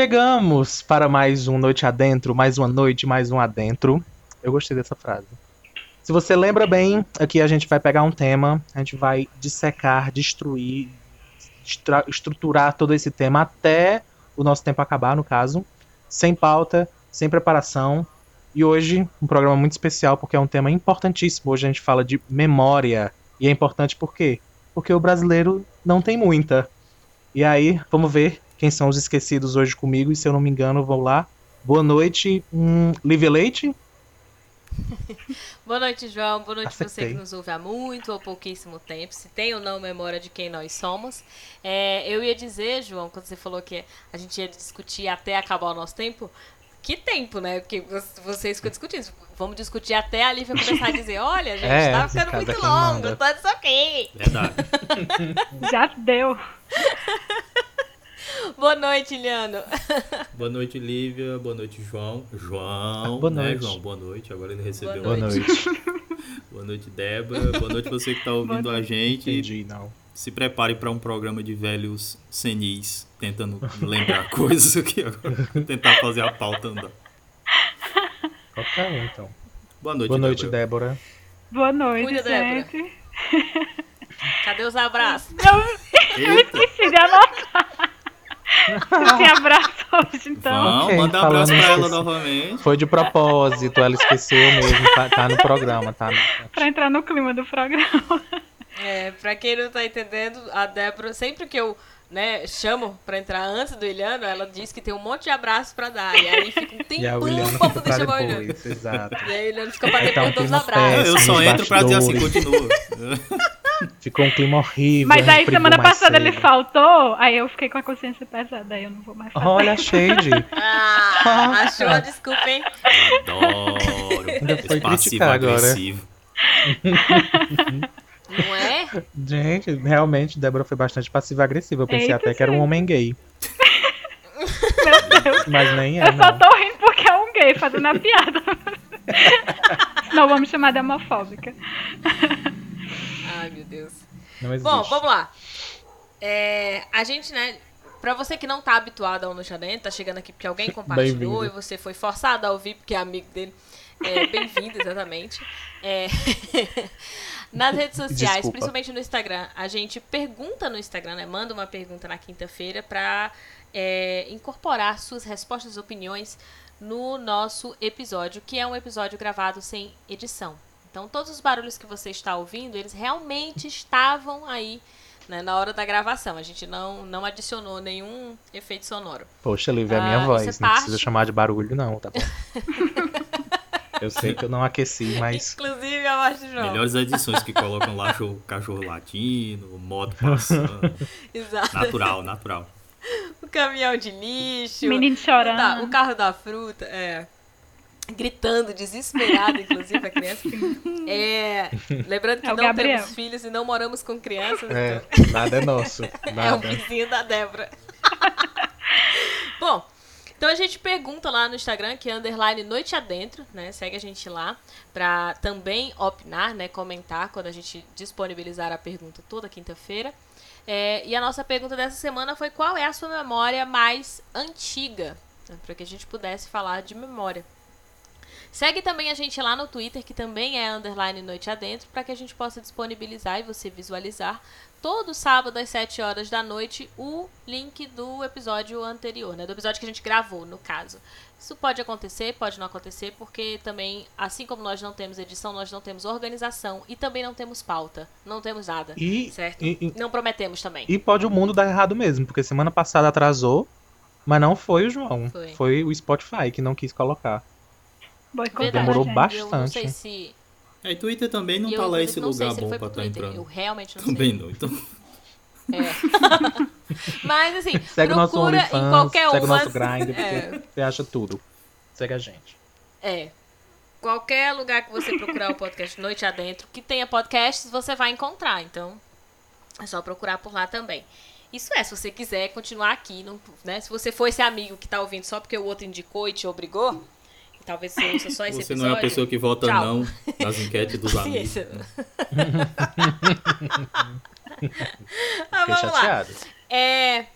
Chegamos para mais um Noite Adentro, mais uma noite, mais um adentro. Eu gostei dessa frase. Se você lembra bem, aqui a gente vai pegar um tema, a gente vai dissecar, destruir, estruturar todo esse tema até o nosso tempo acabar, no caso, sem pauta, sem preparação. E hoje, um programa muito especial, porque é um tema importantíssimo. Hoje a gente fala de memória. E é importante por quê? Porque o brasileiro não tem muita. E aí, vamos ver quem são os esquecidos hoje comigo. E se eu não me engano, vou lá. Boa noite, hum, Live Leite. Boa noite, João. Boa noite Acertei. você que nos ouve há muito ou pouquíssimo tempo. Se tem ou não memória de quem nós somos. É, eu ia dizer, João, quando você falou que a gente ia discutir até acabar o nosso tempo, que tempo, né? Porque vocês ficam discutindo. Vamos discutir até a Lívia começar a dizer: olha, gente, é, tá ficando muito longo, tá disso aqui. Verdade. Já deu. Boa noite, Liano. Boa noite, Lívia. Boa noite, João. João. Boa né, noite. João? Boa noite. Agora ele recebeu. Boa noite. Boa noite, Débora. Boa noite você que está ouvindo a gente. Entendi, não. Se prepare para um programa de velhos senis, tentando lembrar coisas aqui agora. Tentar fazer a pauta andar. Qualquer um, então. Boa noite, Boa noite, Débora. Débora. Boa noite, Cuida, gente. Débora. Cadê os abraços? Eu, eu esqueci de anotar. Você abraço hoje, então. Não, okay, manda um abraço pra ela novamente. Foi de propósito, ela esqueceu mesmo. Tá, tá no programa, tá? No... Pra entrar no clima do programa. É, pra quem não tá entendendo, a Débora, sempre que eu né, chamo pra entrar antes do Iliano, ela diz que tem um monte de abraços pra dar. E aí fica um tempão pra poder chamar o Iliano. Exato. E aí o Iliano fica pra depois todos os abraços. Eu só entro pra dizer assim, continua. Ficou um clima horrível. Mas aí semana passada cedo. ele faltou, aí eu fiquei com a consciência pesada, aí eu não vou mais fazer. Olha, Shade. ah, achou a desculpa, hein? Adoro. Ainda foi criticar agora. Não é? Gente, realmente, Débora foi bastante passiva-agressiva. Eu pensei Eita, até que era um homem gay. Meu Deus. Mas nem é, Eu só tô rindo porque é um gay fazendo a piada. Não vamos chamar de homofóbica. Ai, meu Deus. Bom, vamos lá. É, a gente, né, Pra você que não tá habituado ao Noite Adentro, tá chegando aqui porque alguém compartilhou e você foi forçado a ouvir porque é amigo dele. É, Bem-vindo, exatamente. É... Nas redes sociais, Desculpa. principalmente no Instagram, a gente pergunta no Instagram, né? Manda uma pergunta na quinta-feira para é, incorporar suas respostas e opiniões no nosso episódio, que é um episódio gravado sem edição. Então, todos os barulhos que você está ouvindo, eles realmente estavam aí né, na hora da gravação. A gente não, não adicionou nenhum efeito sonoro. Poxa, Lívia, é a minha ah, voz. Não parte... precisa chamar de barulho, não, tá bom? Eu sei que eu não aqueci, mas. Inclusive a voz do João. Melhores edições que colocam lá o cachorro latino, moto passando. Exato. Natural, natural. O caminhão de lixo. Menino chorando. O, o carro da fruta. É. Gritando, desesperado, inclusive, a criança. É, lembrando que é não Gabriel. temos filhos e não moramos com crianças. É, então... nada é nosso. Nada. É o vizinho da Débora. Bom, então a gente pergunta lá no Instagram, que é underline noite adentro, né? Segue a gente lá para também opinar, né? Comentar quando a gente disponibilizar a pergunta toda quinta-feira. É, e a nossa pergunta dessa semana foi qual é a sua memória mais antiga? Né? Para que a gente pudesse falar de memória. Segue também a gente lá no Twitter, que também é underline noite adentro, para que a gente possa disponibilizar e você visualizar todo sábado às 7 horas da noite o link do episódio anterior, né? Do episódio que a gente gravou, no caso. Isso pode acontecer, pode não acontecer, porque também, assim como nós não temos edição, nós não temos organização e também não temos pauta. Não temos nada. E, certo? E, e, não prometemos também. E pode o mundo dar errado mesmo, porque semana passada atrasou, mas não foi o João. Foi, foi o Spotify que não quis colocar. Verdade, Demorou bastante. Eu não sei se é, Twitter também não eu, tá lá esse lugar bom pra estar tá entrando. Eu realmente não também sei. não, então. É. Mas assim, segue procura nosso em qualquer. Segue o nosso grind, é. você acha tudo. Segue a gente. É. Qualquer lugar que você procurar o podcast Noite Adentro, que tenha podcasts, você vai encontrar. Então, é só procurar por lá também. Isso é, se você quiser continuar aqui, não, né? Se você for esse amigo que tá ouvindo só porque o outro indicou e te obrigou, Talvez você ouça só esse Você episódio. não é a pessoa que vota Tchau. não nas enquetes dos amigos. Né? ah, vamos lá. É,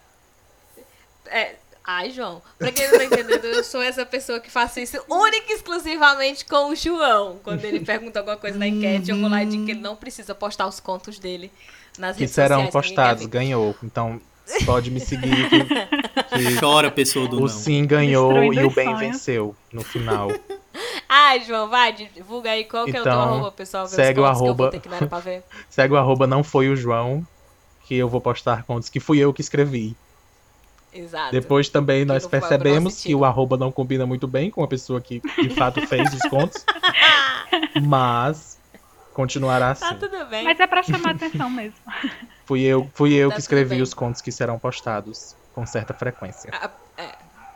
é, Ai, João, pra quem não tá entendendo, eu sou essa pessoa que faço isso única e exclusivamente com o João. Quando ele pergunta alguma coisa na enquete, eu vou lá e digo que ele não precisa postar os contos dele nas Que redes serão sociais. postados, ganhou. Então, pode me seguir que, que Chora, pessoa do o não. sim ganhou Destruindo e o bem sonhos. venceu no final. Ai, João, vai, divulga aí qual que é o teu Então, arroba, pessoal. ver os segue o contos que eu vou arroba. ter que não era pra ver. Segue o arroba não foi o João, que eu vou postar contos que fui eu que escrevi. Exato. Depois também nós vai pro percebemos que o arroba não combina muito bem com a pessoa que de fato fez os contos. Mas continuará assim. Tá tudo bem. Mas é pra chamar atenção mesmo. Fui eu, fui eu Tá que escrevi os contos que serão postados com certa frequência. Ah, é,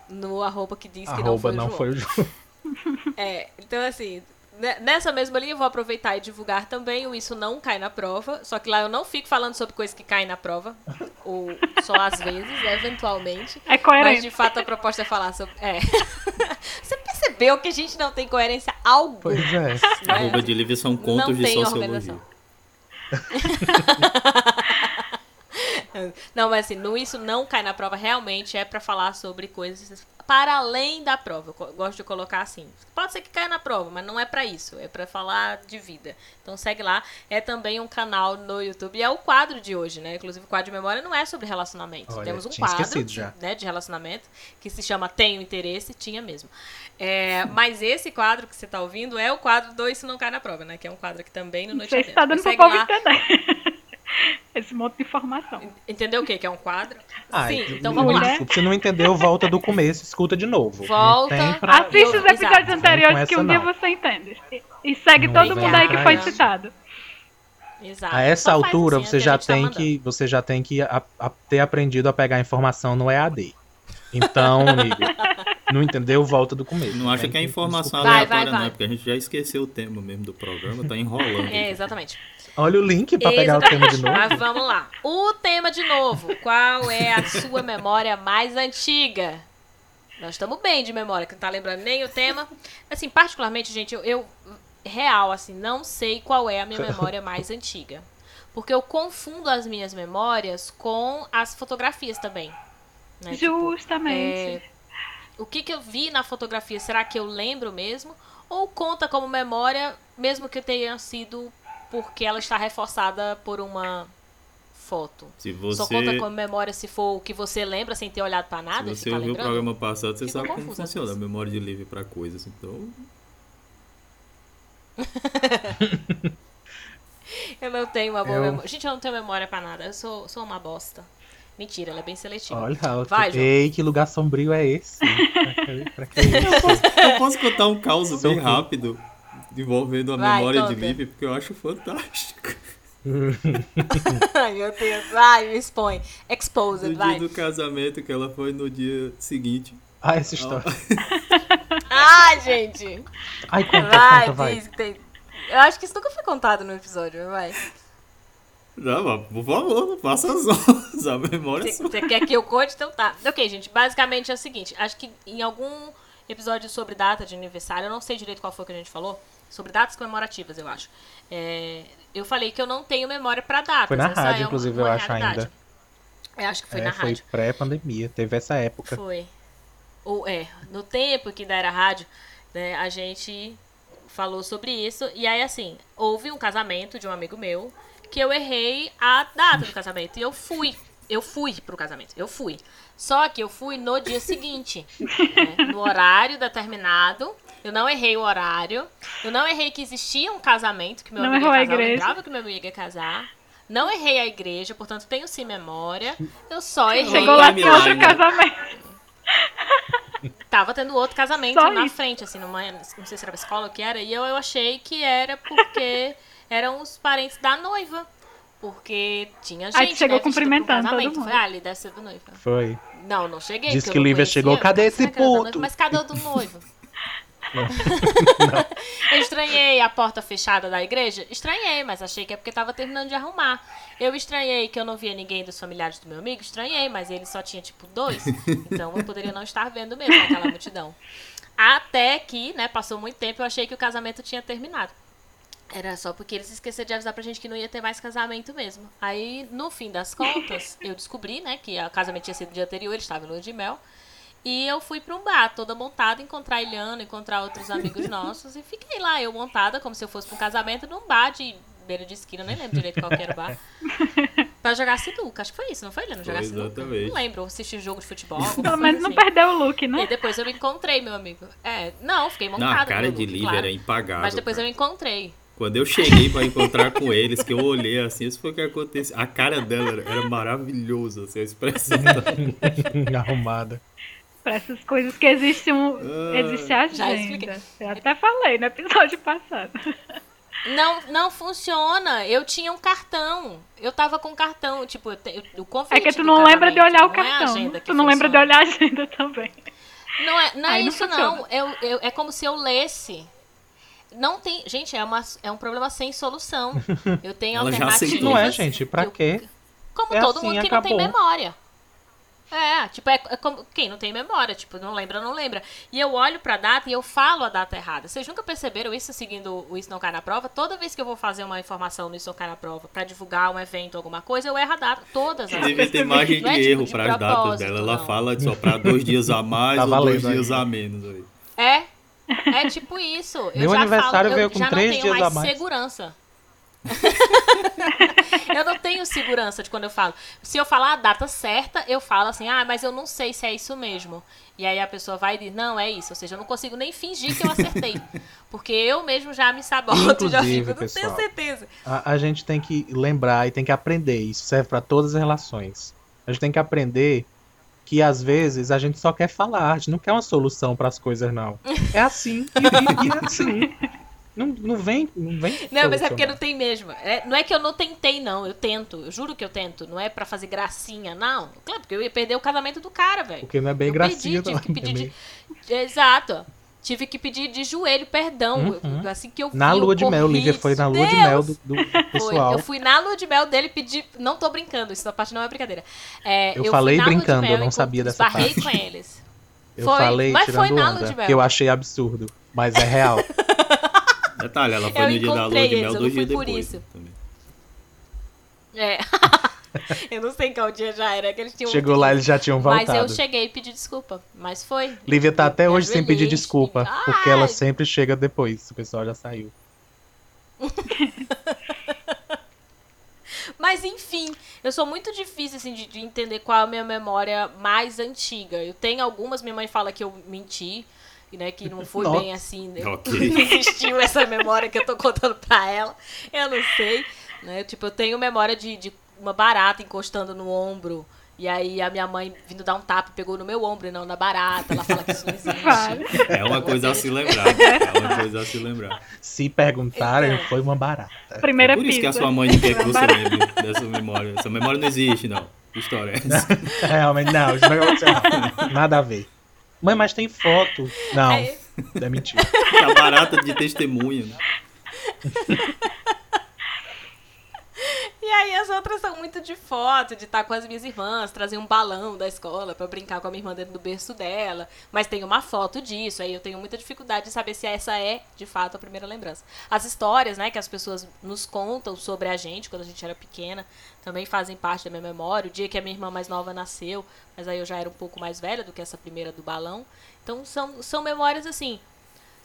no arroba que diz que não foi o não João. foi o João. É, então assim, ne- nessa mesma linha eu vou aproveitar e divulgar também o Isso Não Cai na Prova, só que lá eu não fico falando sobre coisas que caem na prova, ou só às vezes, eventualmente. É Mas coerente. de fato a proposta é falar sobre. É. Você percebeu que a gente não tem coerência alguma? Pois é. Arroba de Lívia são contos de tem sociologia. Não, mas assim, no isso não cai na prova, realmente é pra falar sobre coisas para além da prova. Eu gosto de colocar assim. Pode ser que caia na prova, mas não é pra isso, é pra falar de vida. Então segue lá. É também um canal no YouTube e é o quadro de hoje, né? Inclusive o quadro de memória não é sobre relacionamento. Olha, Temos um quadro né, de relacionamento que se chama Tenho Interesse, tinha mesmo. É, mas esse quadro que você tá ouvindo é o quadro do Isso Não Cai na Prova, né? Que é um quadro que também no Noite sei se Adentro. tá dando pro povo entender. Esse monte de informação. Entendeu o que? Que é um quadro? Ai, Sim, então vamos lá. desculpe, se não entendeu, volta do começo, escuta de novo. Volta. Não pra... Assiste os Exato. episódios Não anteriores que um essa, dia não. você entende. E, e segue Não todo mundo aí que foi isso. citado. Exato. A essa Só faz altura assim, você a já tá tem mandando. que você já tem que a- a- ter aprendido a pegar informação no EAD. Então, amigo, não entendeu, volta do começo. Não acha que é informação Vai, aleatória, vai, vai. não, é porque a gente já esqueceu o tema mesmo do programa, tá enrolando. É, exatamente. Olha o link pra pegar o tema de novo. Mas vamos lá. O tema de novo. Qual é a sua memória mais antiga? Nós estamos bem de memória, que não tá lembrando nem o tema. Assim, particularmente, gente, eu, eu real, assim, não sei qual é a minha memória mais antiga. Porque eu confundo as minhas memórias com as fotografias também. né? Tipo, Justamente. é, o que, que eu vi na fotografia, será que eu lembro mesmo? Ou conta como memória, mesmo que tenha sido porque ela está reforçada por uma foto? Se Só conta você, como memória se for o que você lembra sem ter olhado pra nada se e você ficar ouviu o programa passado, você Fico sabe como funciona a com memória de livre pra coisas. Então, Eu não tenho uma boa Eu- memória. Gente, eu não tenho memória pra nada. Eu sou, sou uma bosta. Mentira, ela é bem seletiva. Olha, Vai, João. ei, que lugar sombrio é esse? Pra que, pra que isso? eu posso contar um caos bem eu. rápido envolvendo a Vai, memória de livre, porque eu acho fantástico. Ai, meu Deus. Vai, me expõe. Exposed, No vai. dia do casamento, que ela foi no dia seguinte. Ah, essa história. Ai, gente. Ai, conta, Vai, conta, vai. tem. Eu acho que isso nunca foi contado no episódio, vai. Não, mas, por favor, não faça as ondas. A memória é você quer que eu conte? Então tá. Ok, gente, basicamente é o seguinte. Acho que em algum episódio sobre data de aniversário, eu não sei direito qual foi que a gente falou, sobre datas comemorativas, eu acho. É, eu falei que eu não tenho memória pra datas. Foi na essa rádio, é inclusive, eu acho ainda. Eu acho que foi É, na foi rádio. pré-pandemia, teve essa época. Foi. Ou, é, no tempo que ainda era rádio, né, a gente falou sobre isso. E aí, assim, houve um casamento de um amigo meu que eu errei a data do casamento. E eu fui. Eu fui pro casamento. Eu fui. Só que eu fui no dia seguinte. né, no horário determinado. Eu não errei o horário. Eu não errei que existia um casamento, que meu Não amigo errou a ia casar. Eu igreja. lembrava que meu amigo ia casar. Não errei a igreja, portanto tenho sim memória. Eu só errei. Chegou lá Timeline, em outro casamento. Tava tendo outro casamento Só na isso. frente, assim, numa, não sei se era pra escola ou o que era, e eu, eu achei que era porque eram os parentes da noiva. Porque tinha gente, Aí tu chegou né, um cumprimentando todo mundo. Falei, ah, ali deve ser do noivo. Foi. Não, não cheguei. Diz que eu não Lívia chegou, "Cadê esse puto?" Mas cadê o do noivo? eu estranhei a porta fechada da igreja? Estranhei, mas achei que é porque tava terminando de arrumar. Eu estranhei que eu não via ninguém dos familiares do meu amigo? Estranhei, mas ele só tinha tipo dois. Então eu poderia não estar vendo mesmo aquela multidão. Até que, né, passou muito tempo, eu achei que o casamento tinha terminado. Era só porque eles esqueceram de avisar pra gente que não ia ter mais casamento mesmo. Aí, no fim das contas, eu descobri, né, que o casamento tinha sido no dia anterior, eles estavam no lua de mel. E eu fui pra um bar, toda montada, encontrar a Eliana, encontrar outros amigos nossos. E fiquei lá, eu montada, como se eu fosse pra um casamento, num bar de beira de esquina, nem lembro direito qual que era o bar. pra jogar sinuca, acho que foi isso, não foi, Eliana? Jogar Foi, sinuca? Não lembro, assistir jogo de futebol. Pelo menos não assim. perdeu o look, E né? depois eu me encontrei, meu amigo. É, não, fiquei montada. Não, a cara de look, Lívia claro. era impagável. Mas depois eu cara. me encontrei. Quando eu cheguei pra encontrar com eles, que eu olhei assim, isso foi o que aconteceu. A cara dela era, era maravilhosa, assim, a expressão. Arrumada. Pra essas coisas que existe, um, Ah. existe Já expliquei. agenda. Eu até falei no episódio passado. Não, não funciona. Eu tinha um cartão. Eu tava com cartão, tipo, eu o convite É que tu não lembra de olhar o não é cartão. que tu não lembra de funciona. olhar a agenda também. Não é, não é Aí não isso, funciona. não. Eu, eu- é como se eu lesse. Não tem. Gente, é, uma, é um problema sem solução. Eu tenho Ela alternativas. Não é, gente? Pra Eu- quê? Como É todo assim, mundo que não tem acabou. memória. É, tipo, é, é como quem não tem memória, tipo, não lembra, não lembra. E eu olho pra data e eu falo a data errada. Vocês nunca perceberam isso seguindo o Isso Não Cai na Prova? Toda vez que eu vou fazer uma informação no Isso Não Cai na Prova pra divulgar um evento, alguma coisa, eu erro a data. Todas as Devia vezes. ter margem de é, tipo, erro de para as datas dela. Ela não. fala de só pra dois dias a mais Tá ou dois dias a menos. Aí. É. É tipo isso. Eu Meu já aniversário falo, veio eu com já três não tenho dias mais segurança. eu não tenho segurança de quando eu falo. Se eu falar a data certa, eu falo assim, ah, mas eu não sei se é isso mesmo. E aí a pessoa vai e diz, não, é isso. Ou seja, eu não consigo nem fingir que eu acertei. Porque eu mesmo já me saboto, já Inclusive, fico, não pessoal, tenho certeza. A, a gente tem que lembrar e tem que aprender. Isso serve pra todas as relações. A gente tem que aprender que às vezes a gente só quer falar, a gente não quer uma solução pras coisas, não. É assim, e, e é assim. Não, não vem, não vem. Não, mas é porque solucionar. não tem mesmo. É, não é que eu não tentei, não. Eu tento. Eu juro que eu tento. Não é pra fazer gracinha, não. Claro, porque eu ia perder o casamento do cara, velho. Porque não é bem eu gracinha, perdi, não. tive que pedir É meio- de... Exato. Tive que pedir de joelho perdão. Uhum. Eu- Assim que eu Na eu lua de mel, Lívia foi na lua de Deus! mel do, do Foi. pessoal. Eu fui na lua de mel dele pedir. Não tô brincando, isso da parte não é brincadeira. É, Eu fui falei lua de brincando, eu não sabia dessa parte. com eles. Eu Foi, falei mas tirando foi na lua onda, de mel. que eu achei absurdo, mas é real. Detalhe, ela foi Eu no dia da lua de mel eu dois não dias fui por depois. isso. também. É. eu não sei qual dia já era que eles tinham Chegou lá, eles já tinham Mas voltado. eu cheguei e pedi desculpa. Mas foi. Lívia tá Eu até me hoje sem pedir desculpa, ai. porque ela sempre chega depois, o pessoal já saiu. Mas enfim, eu sou muito difícil assim de, de entender qual é a minha memória mais antiga. Eu tenho algumas, minha mãe fala que eu menti, né, que não foi Nossa. bem assim, né, Ok. não existiu essa memória que eu tô contando pra ela. Eu não sei, né? Tipo, eu tenho memória de, de uma barata encostando no ombro. E aí a minha mãe vindo dar um tapa pegou no meu ombro e não na barata. Ela fala que isso não existe. É uma coisa a se lembrar. É uma coisa a se lembrar. Se perguntarem, Então. foi uma barata. Primeira É por isso que a pizza. sua mãe não quer que você lembre dessa memória. Essa memória não existe, não. Que história é essa? Realmente, não, isso não aconteceu. Nada a ver. Mãe, mas tem foto. Não, Aí- é mentira. A barata de testemunha. Né? E aí as outras são muito de foto, de estar com as minhas irmãs, trazer um balão da escola pra brincar com a minha irmã dentro do berço dela. Mas tem uma foto disso, aí eu tenho muita dificuldade de saber se essa é, de fato, a primeira lembrança. As histórias, né, que as pessoas nos contam sobre a gente quando a gente era pequena, também fazem parte da minha memória. O dia que a minha irmã mais nova nasceu, mas aí eu já era um pouco mais velha do que essa primeira do balão. Então são, são memórias assim.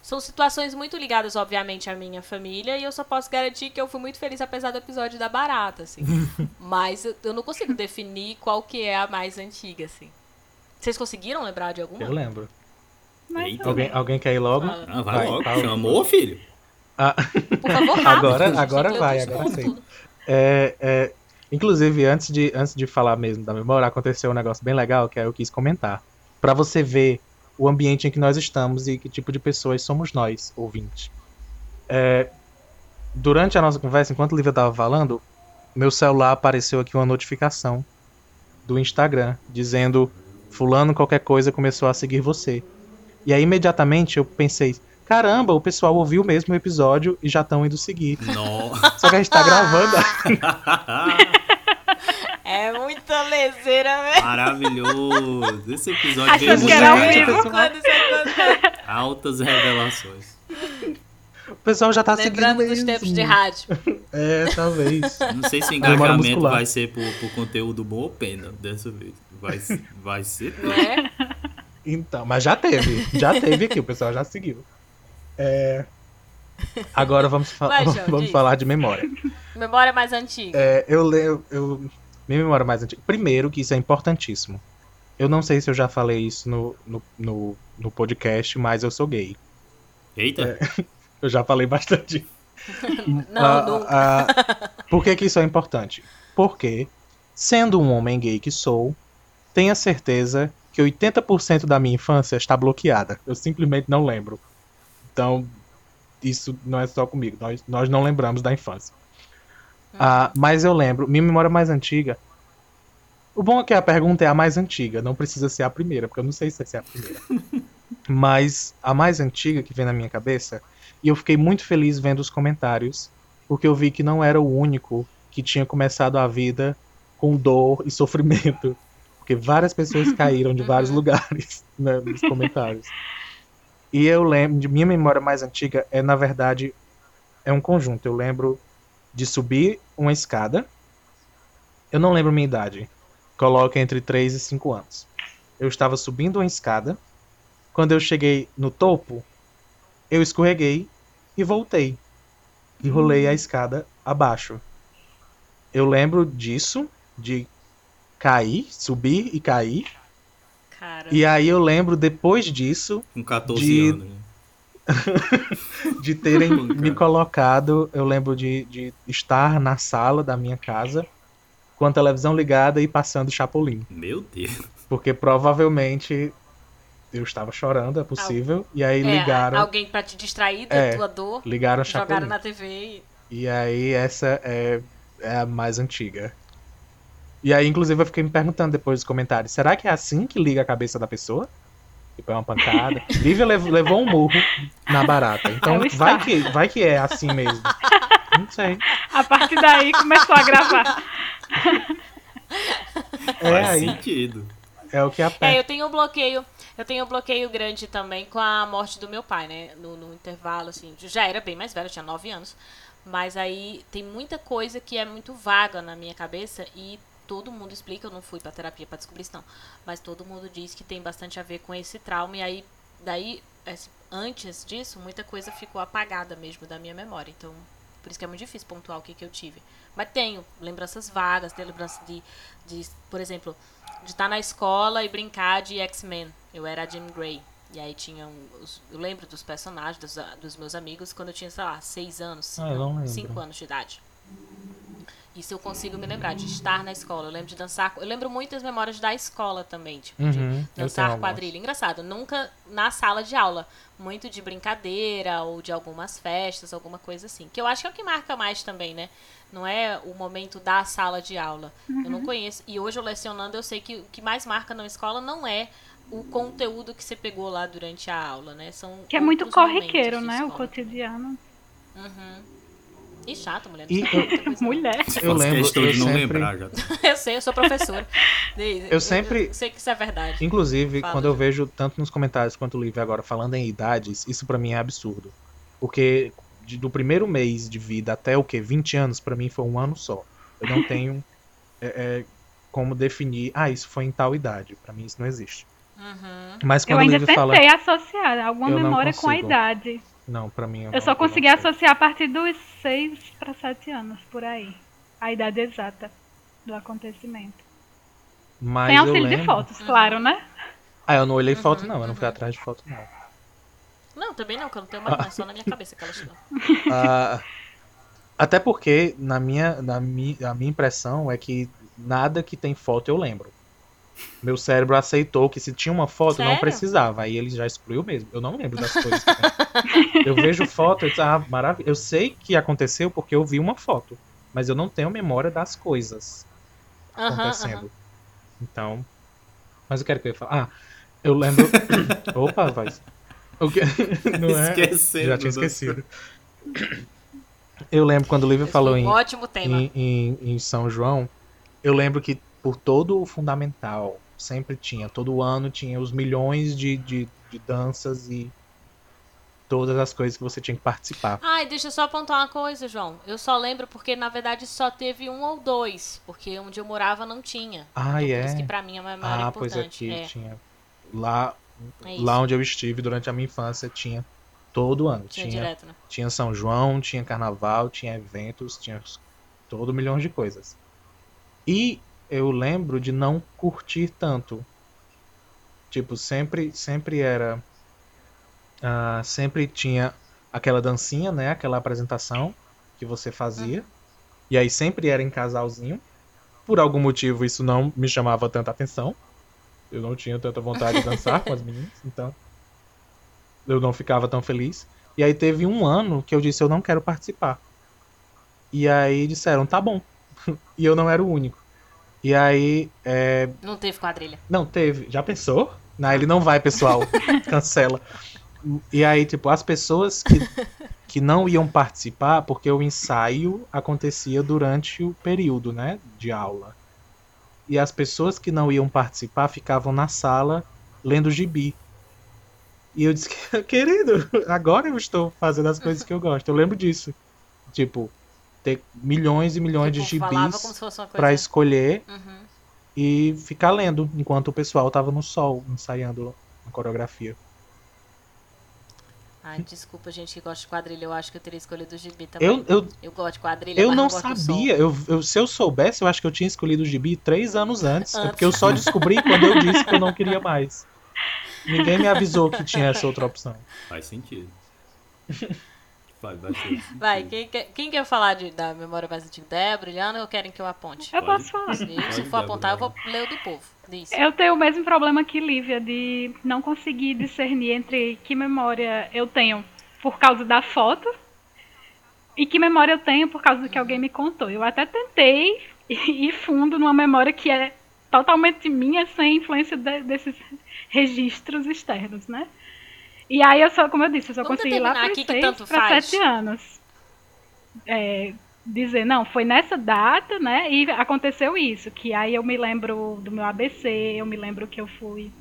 São situações muito ligadas, obviamente, à minha família, e eu só posso garantir que eu fui muito feliz apesar do episódio da barata, assim. Mas eu, não consigo definir qual que é a mais antiga, assim. Vocês conseguiram lembrar de alguma? Eu lembro. Alguém, alguém quer ir logo? Ah, vai, Vai, logo. fala. Chamou, filho? Ah, Por favor, rápido. Agora- agora vai, agora sim. é, é, inclusive, antes de, antes de falar mesmo da memória, aconteceu um negócio bem legal que eu quis comentar. Pra você ver o ambiente em que nós estamos e que tipo de pessoas somos nós, ouvintes. É, durante a nossa conversa, enquanto o Lívia tava falando, meu celular apareceu aqui uma notificação do Instagram dizendo fulano qualquer coisa começou a seguir você. E aí imediatamente eu pensei, caramba, o pessoal ouviu mesmo o episódio e já estão indo seguir. Nossa. Só que a gente tá gravando. É muita leseira, velho. Maravilhoso. Esse episódio Achando veio que era ao vivo. rápido. Quando isso acontece. Altas revelações. O pessoal já tá seguindo Lembrando dos mesmo. tempos de rádio. É, talvez. Não sei se o engajamento vai ser por, por conteúdo bom ou pena dessa vez. Vai, vai ser é? Então, mas já teve. Já teve aqui, o pessoal já seguiu. É, Agora vamos, fa Vai, João, vamos diz. falar de memória. Memória mais antiga. É, eu leio. Eu, minha memória mais antiga. Primeiro, que isso é importantíssimo. Eu não sei se eu já falei isso no, no, no, no podcast, mas eu sou gay. Eita, Eu já falei bastante. Não, Ah, nunca. ah, por que, que isso é importante? Porque, sendo um homem gay que sou, tenha certeza que 80% da minha infância está bloqueada. Eu simplesmente não lembro. Então, isso não é só comigo. Nós, nós não lembramos da infância. Ah, mas eu lembro, minha memória mais antiga. O bom é que a pergunta é a mais antiga, não precisa ser a primeira, porque eu não sei se ser a primeira. mas a mais antiga que vem na minha cabeça, e eu fiquei muito feliz vendo os comentários, porque eu vi que não era o único que tinha começado a vida com dor e sofrimento. Porque várias pessoas caíram de vários lugares né, nos comentários. E eu lembro, de minha memória mais antiga é, na verdade, é um conjunto. Eu lembro de subir uma escada. Eu não lembro minha idade. Coloca entre 3 e 5 anos. Eu estava subindo uma escada. Quando eu cheguei no topo, eu escorreguei e voltei. E rolei a escada abaixo. Eu lembro disso, de cair, subir e cair. Cara. E aí eu lembro depois disso com 14 de- anos. né? de terem me colocado. Eu lembro de, de estar na sala da minha casa com a televisão ligada e passando Chapolin. Meu Deus. Porque provavelmente eu estava chorando, é possível. E aí É, ligaram, alguém pra te distrair da É, tua dor, ligaram jogaram Chapolin. na TV e. E aí essa é, é a mais antiga. E aí, inclusive, eu fiquei me perguntando depois dos comentários, será que é assim que liga a cabeça da pessoa? Tipo, é uma pancada. Lívia lev- levou um murro na barata. Então É vai que, vai que é assim mesmo. Não sei. A partir daí começou a gravar. É Faz aí, sentido. é o que É, aperta. eu tenho um bloqueio. Eu tenho um bloqueio grande também com a morte do meu pai, né? No, no intervalo, assim. Já era bem mais velho, eu tinha 9 anos. Mas aí tem muita coisa que é muito vaga na minha cabeça e todo mundo explica. Eu não fui pra terapia pra descobrir isso, não. Mas todo mundo diz que tem bastante a ver com esse trauma. E aí, daí, antes disso, muita coisa ficou apagada mesmo da minha memória. Então, por isso que é muito difícil pontuar o que, que eu tive. Mas tenho lembranças vagas, tenho lembrança de, de por exemplo, de estar na escola e brincar de X-Men. Eu era a Jean Grey. E aí tinham. os- eu lembro dos personagens, dos, dos meus amigos, quando eu tinha, sei lá, seis anos. Ah, não lembro. cinco anos de idade. Isso eu consigo me lembrar, de estar na escola. Eu lembro de dançar. Eu lembro muitas memórias da escola também, tipo, de Uhum, tenho dançar algumas. quadrilha. Engraçado, nunca na sala de aula. Muito de brincadeira ou de algumas festas, alguma coisa assim. Que eu acho que é o que marca mais também, né? Não é o momento da sala de aula. Eu não conheço. E hoje eu lecionando, eu sei que o que mais marca na escola não é o conteúdo que você pegou lá durante a aula, né? São Que é muito corriqueiro, de né? O cotidiano. Uhum. E chato, mulher. E Não não. Mulher. Eu lembro, eu não sempre- lembrar já. Eu sei, eu sou professora. Eu sempre- Eu sei que isso é verdade. Inclusive, Fala, quando eu Ju. vejo tanto nos comentários quanto o Livre agora falando em idades, isso pra mim é absurdo. Porque de- do primeiro mês de vida até o que? 20 anos, pra mim foi um ano só. Eu não tenho é, é, como definir, ah, isso foi em tal idade. Pra mim isso não existe. Uhum. Mas Eu quando o ainda Livre fala. tentei associar alguma Eu não memória com a idade. Não, pra mim. Eu só não- consegui associar a partir dos 6 para 7 anos, por aí. A idade exata do acontecimento. Mas Sem eu auxílio de lembro- fotos, claro, né? Ah, eu não olhei foto, Uhum, não. Eu não fui uhum. atrás de foto, não. Não, também não, que eu não tenho mais, não, é só na minha cabeça que ela chegou. Ah, até porque, na minha, na mi, a minha impressão é que nada que tem foto eu lembro. Meu cérebro aceitou que se tinha uma foto não Sério? precisava. Aí ele já excluiu mesmo. Eu não lembro das coisas. Eu vejo foto e digo, ah, maravilha. Eu sei que aconteceu porque eu vi uma foto. Mas eu não tenho memória das coisas acontecendo. Então. Mas eu quero que eu ia falar. Ah, eu lembro. Opa, vai. O que... Não é? Esquecendo Já tinha esquecido. Eu lembro quando o Lívia Esse falou em, um ótimo tema. em, em, em São João, eu lembro que por todo o fundamental sempre tinha, todo ano tinha os milhões de, de, de danças e todas as coisas que você tinha que participar. Ai, deixa eu só apontar uma coisa, João. Eu só lembro porque, na verdade, só teve um ou dois. Porque onde eu morava não tinha. Ah, Então, é? Por isso que pra mim é uma memória Ah, pois importante. aqui É. tinha. Lá É. Lá onde eu estive durante a minha infância tinha todo ano. Tinha Tinha, direto, né? tinha São João, tinha carnaval, tinha eventos, tinha todo milhão de coisas. E eu lembro de não curtir tanto. Tipo, sempre, sempre era. ah, sempre tinha aquela dancinha, né? Aquela apresentação que você fazia. E aí sempre era em casalzinho. Por algum motivo isso não me chamava tanta atenção. Eu não tinha tanta vontade de dançar com as meninas, então eu não ficava tão feliz. E aí teve um ano que eu disse eu não quero participar. E aí disseram, tá bom. e eu não era o único. E aí, é, Não teve quadrilha. não, teve. Já pensou? Não, ele não vai, pessoal. Cancela. E aí, tipo, as pessoas que, que não iam participar, porque o ensaio acontecia durante o período, né? De aula. E as pessoas que não iam participar ficavam na sala lendo gibi. E eu disse, querido, agora eu estou fazendo as coisas que eu gosto. Eu lembro disso. Tipo, ter milhões e milhões Tipo, de gibis pra escolher Uhum. e ficar lendo enquanto o pessoal tava no sol ensaiando a coreografia. Ai, desculpa, gente que gosta de quadrilha. Eu acho que eu teria escolhido o gibi também. Eu, eu, Eu gosto de quadrilha, eu mas não som. sabia, eu, eu- se eu soubesse, eu acho que eu tinha escolhido o gibi três anos antes. É Antes. porque eu só descobri quando eu disse que eu não queria mais. Ninguém me avisou que tinha essa outra opção. Faz sentido. Bastante sentido. Vai, quem quer, quem quer falar de- da memória mais antiga? Débora, Eliana, ou querem que eu aponte? Eu Pode. posso falar. Se Pode, for apontar, eu vou ler o do povo. Diz. Eu tenho o mesmo problema que Lívia, de não conseguir discernir entre que memória eu tenho por causa da foto e que memória eu tenho por causa do que alguém me contou. Eu até tentei ir fundo numa memória que é totalmente minha, sem influência de- desses registros externos, né? E aí eu só, como eu disse, eu só Vamos consegui lá para seis para sete anos. É, dizer, não, foi nessa data, né? E aconteceu isso. Que aí eu me lembro do meu ABC, eu me lembro que eu fui.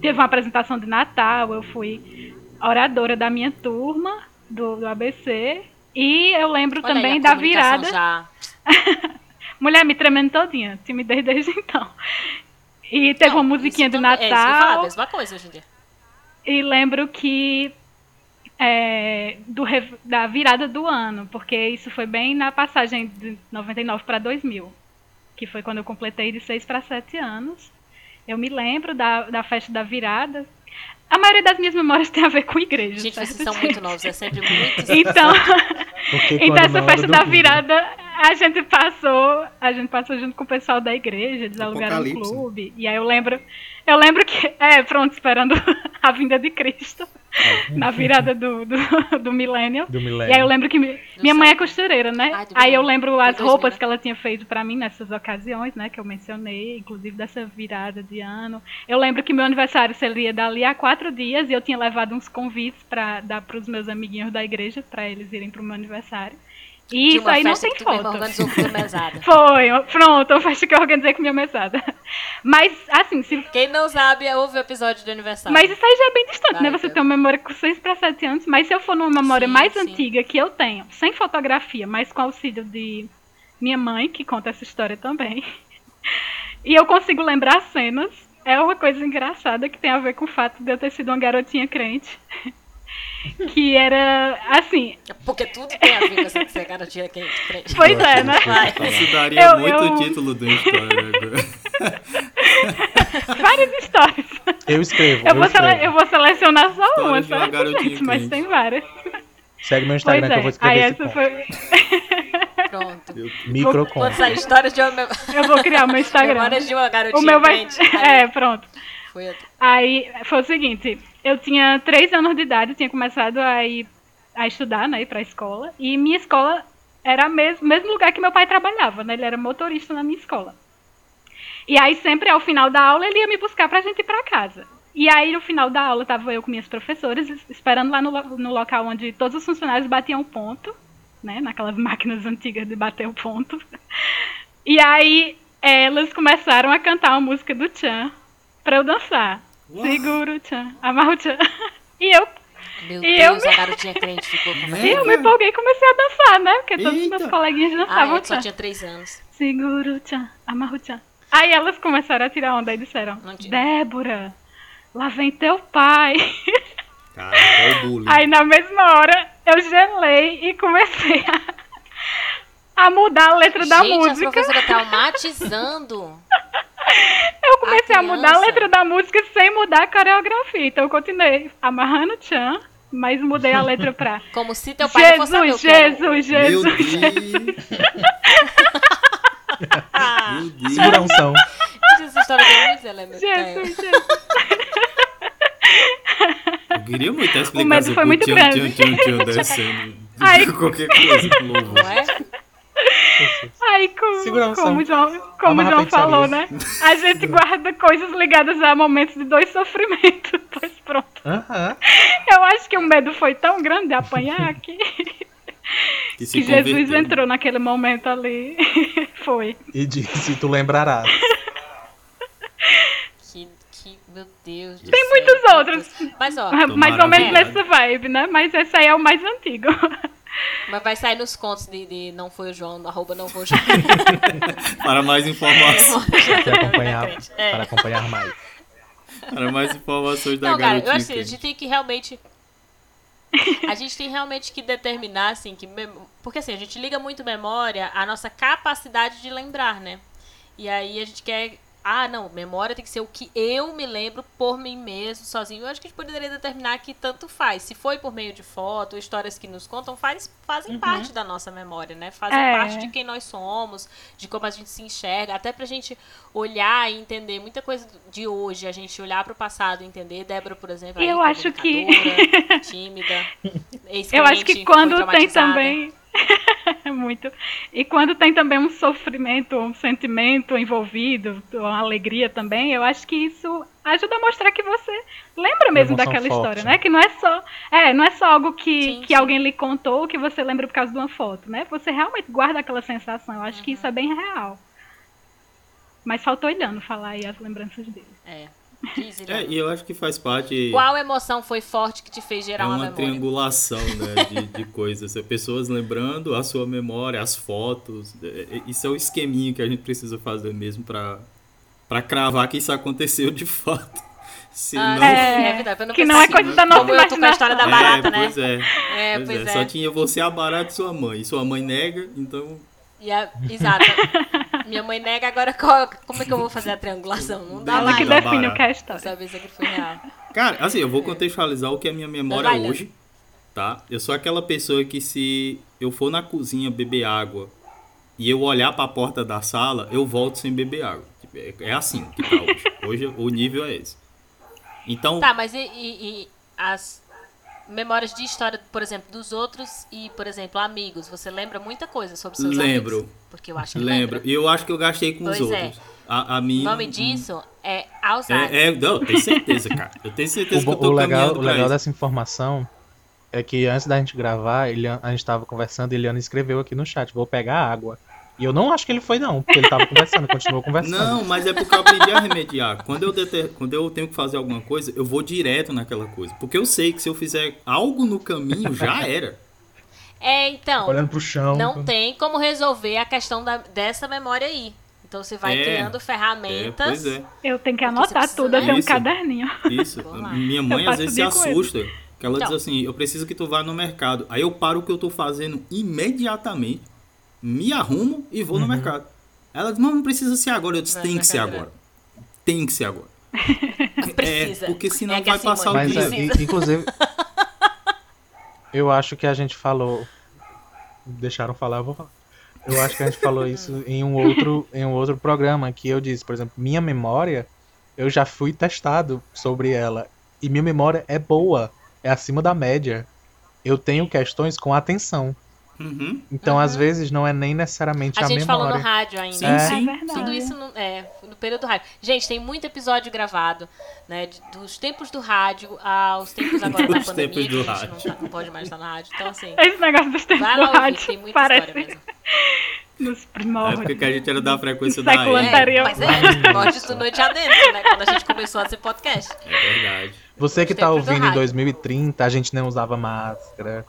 Teve uma apresentação de Natal, eu fui oradora da minha turma do, do ABC. E eu lembro Olha aí também a da virada. Já... Mulher me tremendo todinha, timidez desde então. E teve Não, uma musiquinha de quando- É isso que eu a Natal. mesma coisa hoje em dia. E lembro que é, do, da virada do ano, porque isso foi bem na passagem de 99 para 2000, que foi quando eu completei de 6 para 7 anos. Eu me lembro da, da festa da virada. A maioria das minhas memórias tem a ver com igreja. Gente, certo, vocês são muito novos, é sempre muito... Então, então essa festa da culto- virada, a gente passou, a gente passou junto com o pessoal da igreja, eles alugaram um clube. E aí eu lembro, eu lembro que, é, pronto, esperando a vinda de Cristo, na virada do, do, do milênio. do E aí eu lembro que minha mãe é costureira, né? Ai, do aí eu lembro as 2000, roupas que ela tinha feito pra mim nessas ocasiões, né? Que eu mencionei, inclusive dessa virada de ano. Eu lembro que meu aniversário seria dali a quatro dias e eu tinha levado uns convites pra dar pros meus amiguinhos da igreja pra eles irem pro meu aniversário. E De isso aí não tem foto. organizou com a mesada. Foi, pronto, eu festa que eu organizei com minha mesada. Mas, assim, se Quem não sabe, ouve o episódio do aniversário. Mas isso aí já é bem distante, Vai, né? Você Débora. tem uma memória com 6 para 7 anos, mas se eu for numa memória Sim, mais sim. antiga que eu tenho, sem fotografia, mas com auxílio de minha mãe, que conta essa história também, e eu consigo lembrar cenas, é uma coisa engraçada que tem a ver com o fato de eu ter sido uma garotinha crente. Que era assim, Porque tudo tem a ver com essa, essa garotinha que crente. pois é, né? Isso daria Eu- muito eu- título de história. né? Várias histórias. Eu escrevo. Eu Eu vou, sele- escrevo. eu vou selecionar só História uma, de uma gente? Mas tem várias. Segue meu Instagram que eu vou é. escrever Aí esse essa foi. Pronto. Microconto. Sair histórias de uma... Eu vou criar o meu Instagram. memórias de uma garotinha O meu vai. É, pronto. foi a- Aí foi o seguinte, eu tinha três anos de idade, eu tinha começado a ir a estudar, né, ir pra escola, e minha escola era o mesmo, mesmo lugar que meu pai trabalhava, né, ele era motorista na minha escola. E aí sempre ao final da aula ele ia me buscar pra gente ir pra casa. E aí no final da aula tava eu com minhas professoras, es- esperando lá no, no local onde todos os funcionários batiam o ponto, né, naquelas máquinas antigas de bater o ponto. E aí elas começaram a cantar uma música do Chan pra eu dançar. Uau. Segura o Chan, amarra o Chan. E eu, Meu E eu Deus, a garotinha crente ficou com e eu me empolguei e comecei a dançar, né? Porque todos os meus coleguinhas Ah, dançavam é o que só tinha três anos. Segura o Chan, amarra o Chan. Aí elas começaram a tirar onda e disseram. Débora, lá vem teu pai. Cara, é o bullying. Aí na mesma hora eu gelei e comecei a, a mudar a letra da Gente, a música. professora traumatizando. Eu comecei A a, mudar a letra da música sem mudar a coreografia. Então eu continuei amarrando o tchan, mas mudei a letra pra Como se teu pai não fosse o Jesus. Jesus, Meu Jesus. Ah, Meu Deus. Segura unção. gente, essa história tem muitos elementos. Jesus, Jesus. Eu queria muito a medo explicação foi muito tchan, grande. tchan, tchan, tchan descendo. Ai. Qualquer coisa louvor. Não é? Aí, como, o João, como o João falou, né? A gente guarda coisas ligadas a momentos de dois sofrimentos. Pois pronto. Aham. Eu acho que o medo foi tão grande de apanhar que, Que que Jesus converteu. entrou naquele momento ali. foi. E disse, tu lembrarás. Que, que, meu Deus do Tem céu, muitos outros. Mas, ó, Mais ou menos nessa vibe, né? Mas esse aí é o mais antigo. Mas vai sair nos contos de, de não foi o João, arroba não foi o João. Para mais informações. Para acompanhar, É. para acompanhar mais. Para mais informações da Não, cara, eu acho assim, a gente tem que realmente. A gente tem realmente que determinar, assim, que. Porque assim, a gente liga muito memória à nossa capacidade de lembrar, né? E aí a gente quer. Ah, não, memória tem que ser o que eu me lembro por mim mesmo, sozinho. Eu acho que a gente poderia determinar que tanto faz. Se foi por meio de foto, histórias que nos contam, faz, fazem parte da nossa memória, né? Fazem É. parte de quem nós somos, de como a gente se enxerga, até pra gente olhar e entender muita coisa de hoje, a gente olhar pro passado e entender. Débora, por exemplo, aí, Eu acho que- tímida, Eu acho que quando tem também. Muito. E quando tem também um sofrimento, um sentimento envolvido, uma alegria também, eu acho que isso ajuda a mostrar que você lembra mesmo daquela forte, história, né? né? Que não é só, é, não é só algo que, Sim, que sim. alguém lhe contou que você lembra por causa de uma foto, né? Você realmente guarda aquela sensação. Eu acho que isso é bem real. Mas faltou olhando falar aí as lembranças dele. É. Diz, É, Ilana. e eu acho que faz parte. Qual emoção foi forte que te fez É gerar uma, uma memória? triangulação né, de, de coisas. É pessoas lembrando a sua memória, as fotos. É, é, Isso é o esqueminha que a gente precisa fazer mesmo pra, pra cravar que isso aconteceu de fato. Se Ah, não. é, é verdade, não que não é assim, coisa da nossa tô com a história da imaginação. barata, né? Pois é. É, pois pois é. é. Só tinha você a barata e sua mãe. E sua mãe nega, então. E a- exato. Minha mãe nega agora qual- como é que eu vou fazer a triangulação? Não dá Ela Ela mais que define o que é a história. saber se aquilo foi real. Cara, assim, eu vou contextualizar o que é a minha memória Leandro. hoje, tá? Eu sou aquela pessoa que se eu for na cozinha beber água e eu olhar pra porta da sala, eu volto sem beber água. Tipo, É é assim que tá hoje. Hoje o nível é esse. Então, Tá, mas e, e- e as memórias de história, por exemplo, dos outros e, por exemplo, amigos? Você lembra muita coisa sobre seus Lembro. amigos? Porque eu acho que lembro. E eu acho que eu gastei com os Pois é. outros. A, a O minha, nome disso é Alzheimer. É, é, não, eu tenho certeza, cara. Eu tenho certeza O, que eu tô o legal, o legal isso. dessa informação é que antes da gente gravar, ele, a gente tava conversando e Eliana escreveu aqui no chat, vou pegar água. E eu não acho que ele foi não, porque ele tava conversando, continuou conversando. Não, mas é porque eu aprendi a remediar. Quando eu, deter... Quando eu tenho que fazer alguma coisa, eu vou direto naquela coisa. Porque eu sei que se eu fizer algo no caminho, já era. É, então, Olhando pro chão. não tem como resolver a questão da- dessa memória aí. Então você vai É. criando É, ferramentas. pois é. Eu tenho que anotar tudo, eu tenho um caderninho. Isso. Minha mãe às vezes se assusta. Que ela Então. diz assim, eu preciso que tu vá no mercado. Aí eu paro o que eu tô fazendo imediatamente, me arrumo e vou no mercado. Ela diz, não, não precisa ser agora. Eu disse, tem que ser mercado agora. Tem que ser agora. Precisa. É, porque senão É vai assim, passar o Mas, dia. é, inclusive, eu acho que a gente falou. Deixaram falar, eu vou falar. Eu acho que a gente falou isso em um outro, em um outro programa que eu disse, por exemplo, minha memória, eu já fui testado sobre ela. E minha memória é boa, é acima da média. Eu tenho questões com atenção. Uhum. Então, às vezes, não é nem necessariamente A a, gente falou no memória. rádio ainda. Sim, É. sim. É verdade. Tudo isso no, é, no período do rádio. Gente, tem muito episódio gravado, né? de- dos tempos do rádio aos tempos agora da Dos pandemia, tempos do a gente não, rádio. tá- não pode mais estar na rádio. Então, assim, Esse negócio dos tempos vai do lá ouvir, rádio tem muita parece história mesmo. nos É primórdios. porque a gente era da frequência da anterior. É, mas é, morte do noite adentro, né? Quando a gente começou a ser podcast. É verdade. Você que tá do ouvindo em rádio. 2030, a gente não usava máscara.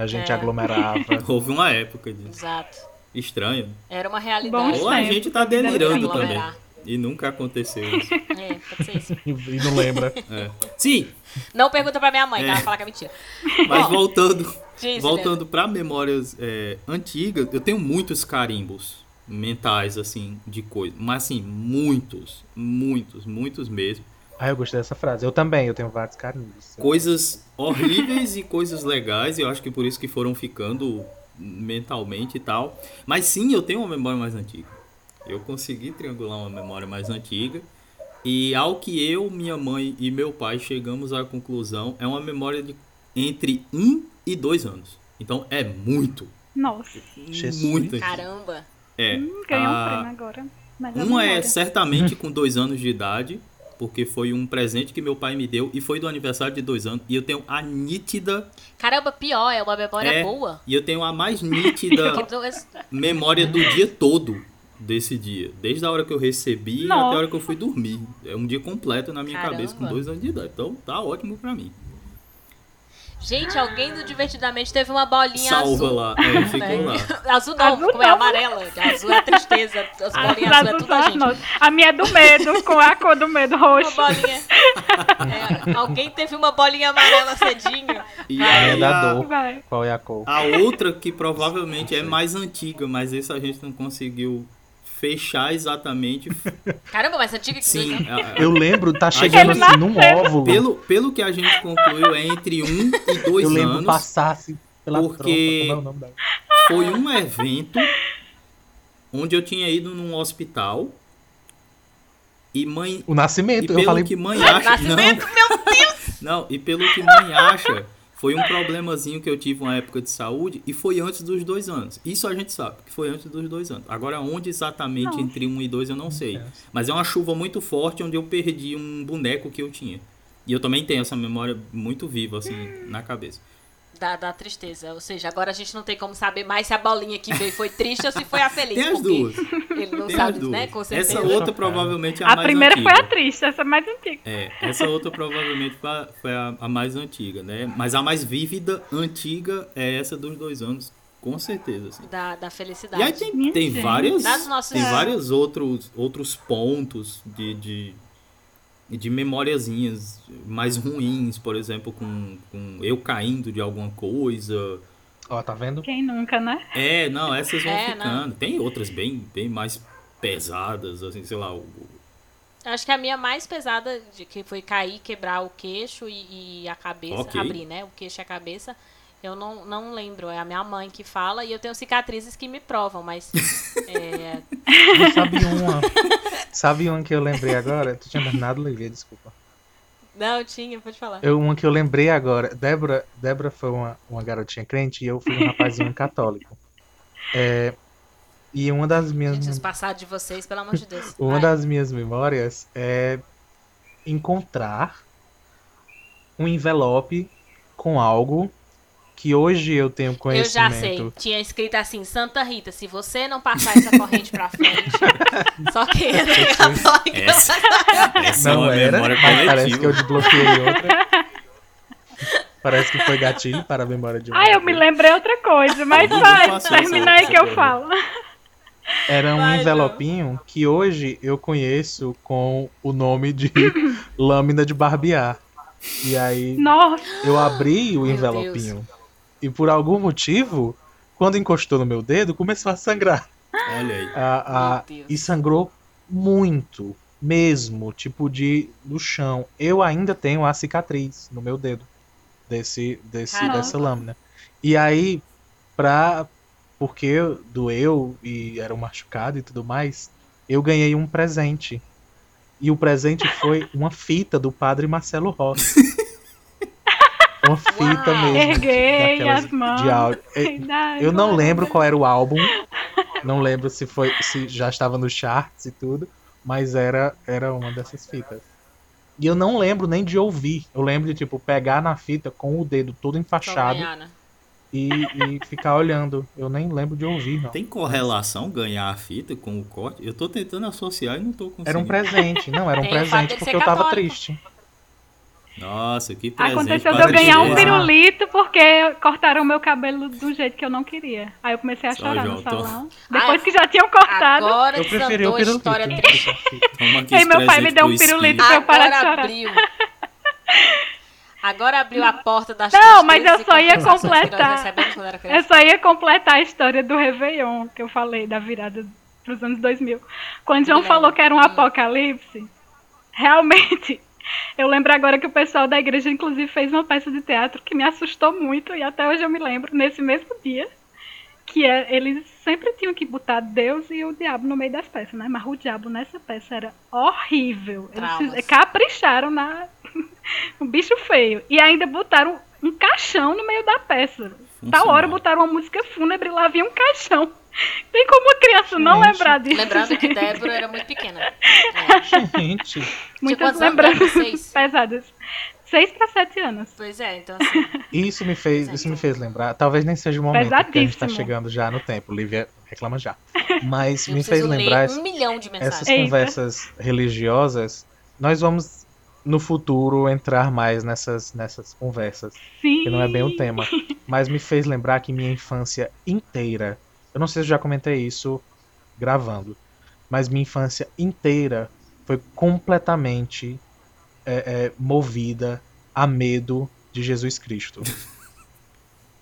A gente É. aglomerava. Houve uma época disso. Exato. Estranho. Era uma realidade. Ou a gente tá delirando também. E nunca aconteceu isso. É, pode ser isso. E não lembra. É. Sim, Não pergunta pra minha mãe, que É. ela fala que é mentira. mas Bom, voltando, diz, voltando para memórias é, antigas, eu tenho muitos carimbos mentais, assim, de coisa. Mas, assim, muitos, muitos, muitos mesmo. Ah, eu gostei dessa frase. Eu também, eu tenho vários carinhos. Coisas horríveis e coisas legais, e eu acho que por isso que foram ficando mentalmente e tal. Mas sim, eu tenho uma memória mais antiga. Eu consegui triangular uma memória mais antiga. E ao que eu, minha mãe e meu pai chegamos à conclusão, é uma memória de entre um e dois anos. Então é muito, Nossa, Jesus. muito. Caramba. É. hum, ganhou um a- prêmio agora. Melhor Uma é certamente com dois anos de idade, porque foi um presente que meu pai me deu e foi do aniversário de dois anos. E eu tenho a nítida, Caramba, pior, é uma memória É. boa. e eu tenho a mais nítida memória do dia todo desse dia. Desde a hora que eu recebi Nossa. até a hora que eu fui dormir. É um dia completo na minha Caramba. cabeça com dois anos de idade. Então tá ótimo pra mim. Gente, alguém do Divertidamente teve uma bolinha Salva azul. lá. É, ficou né? lá. Azul não, Azul como é não. amarela. Azul é tristeza. As As bolinhas azul é azul tudo são a gente. nossas. A minha é do medo, com a cor do medo Uma roxo. bolinha. É, alguém teve uma bolinha amarela cedinho. E Vai. aí É da dor. Vai. Qual é a cor? a outra que provavelmente é mais antiga, mas essa a gente não conseguiu fechar exatamente. Caramba, mas antiga que Sim, a- a- Eu lembro, tá chegando assim num óvulo. Pelo, pelo que a gente concluiu, é entre um e dois eu lembro anos. passar assim pela porque- trompa. É? Foi um evento onde eu tinha ido num hospital e mãe. O E nascimento, eu pelo falei. que mãe acha. Nascimento, não, não, e pelo que mãe acha, foi um problemazinho que eu tive uma época de saúde e foi antes dos dois anos. Isso a gente sabe, que foi antes dos dois anos. Agora, onde exatamente Nossa. entre um e dois eu não sei. Mas é uma chuva muito forte onde eu perdi um boneco que eu tinha. E eu também tenho essa memória muito viva, assim, na cabeça. Da, da tristeza. Ou seja, agora a gente não tem como saber mais se a bolinha que veio foi triste ou se foi a feliz. Tem as duas. Ele não Tem sabe, as duas. né? Com certeza. Essa outra provavelmente é a, A mais primeira antiga. foi a triste, essa é mais antiga. É, essa outra provavelmente foi a, foi a- a mais antiga, né? Mas a mais vívida, antiga, é essa dos dois anos, com certeza. Assim. Da, da felicidade. E aí tem, tem várias, tem É. vários outros, outros pontos de, de, de memoriazinhas mais ruins, por exemplo, com, com eu caindo de alguma coisa. Ó, tá vendo? Quem nunca, né? É, não, essas vão É, ficando. Tem outras bem, bem mais pesadas, assim, sei lá, o, Acho que a minha mais pesada, de que foi cair, quebrar o queixo e, e a cabeça, Ok. abrir, né? O queixo e a cabeça. Eu não, não lembro, é a minha mãe que fala e eu tenho cicatrizes que me provam, mas é, Não sabe uma. Sabe uma que eu lembrei agora? Tu tinha terminado, Olivia, desculpa. não tinha, pode falar. Eu, uma que eu lembrei agora. Débora, Débora foi uma, uma garotinha crente e eu fui um rapazinho católico. É, e uma das minhas. Gente, os passados de vocês, pelo amor de Deus. Uma Vai. das minhas memórias é encontrar um envelope com algo que hoje eu tenho Eu conhecimento. já sei. Tinha escrito assim, Santa Rita, se você não passar essa corrente pra frente, só quem é católico. Essa, essa é Não uma era, parece que eu desbloqueei outra. Parece que foi gatilho para a memória de um. Ah, eu me lembrei outra coisa, mas Não vai, passou termina essa- aí que eu falo. Era um Vai, envelopinho que hoje eu conheço com o nome de lâmina de barbear. E aí Nossa, eu abri o Meu envelopinho e por algum motivo, quando encostou no meu dedo, começou a sangrar. Olha aí. A- a- Meu Deus. e sangrou muito, mesmo, tipo de do chão. Eu ainda tenho a cicatriz no meu dedo desse, desse Caramba. dessa lâmina. E aí, pra porque doeu e era um machucado e tudo mais, eu ganhei um presente. E o presente foi uma fita do padre Marcelo Rossi. Uma fita Uau. mesmo. Erguei daquelas as mãos. De áudio. Eu não lembro qual era o álbum. Não lembro se foi se já estava no charts e tudo, mas era era uma dessas fitas. E eu não lembro nem de ouvir. Eu lembro de tipo pegar na fita com o dedo todo enfaixado né? e, e ficar olhando. Eu nem lembro de ouvir, não. Tem correlação ganhar a fita com o corte? Eu tô tentando associar e não tô conseguindo. Era um presente, não, era um Tem presente porque eu tava católico. triste. Nossa, que presente Aconteceu de para eu ganhar um pirulito porque cortaram o meu cabelo do jeito que eu não queria. Aí eu comecei a Só chorar no tô- salão. Depois Ah, que já tinham cortado. Agora Eu preferi o pirulito. história triste. Aí meu pai me deu um pirulito. pra eu parar de Agora chorar. abriu. Agora abriu a porta das Não, mas eu só ia completar. Eu só ia completar a história do Réveillon, que eu falei, da virada pros anos 2000. Quando João Lembro. falou que era um Hum. apocalipse, realmente, eu lembro agora que o pessoal da igreja, inclusive, fez uma peça de teatro que me assustou muito, e até hoje eu me lembro, nesse mesmo dia, que é, eles sempre tinham que botar Deus e o diabo no meio das peças, né? Mas o diabo nessa peça era horrível. Eles Traumas. fiz- capricharam na... no bicho feio. E ainda botaram um caixão no meio da peça. Tal hora botaram uma música fúnebre e lá havia um caixão. Tem como a criança não Gente. lembrar disso? Lembrando que? Débora era muito pequena. É. Gente, Muitas anos, lembranças pesadas. Seis para sete anos. Pois é, então assim. isso me fez, isso me fez lembrar. Talvez nem seja o momento, porque a gente tá Pesadíssimo. chegando já no tempo. Lívia reclama já. Mas Eu me fez lembrar ler um milhão de mensagens. essas Eita. conversas religiosas. Nós vamos no futuro entrar mais nessas nessas conversas. Sim. que não é bem o tema. Mas me fez lembrar que minha infância inteira, eu não sei se eu já comentei isso gravando, mas minha infância inteira foi completamente é, é, movida a medo de Jesus Cristo.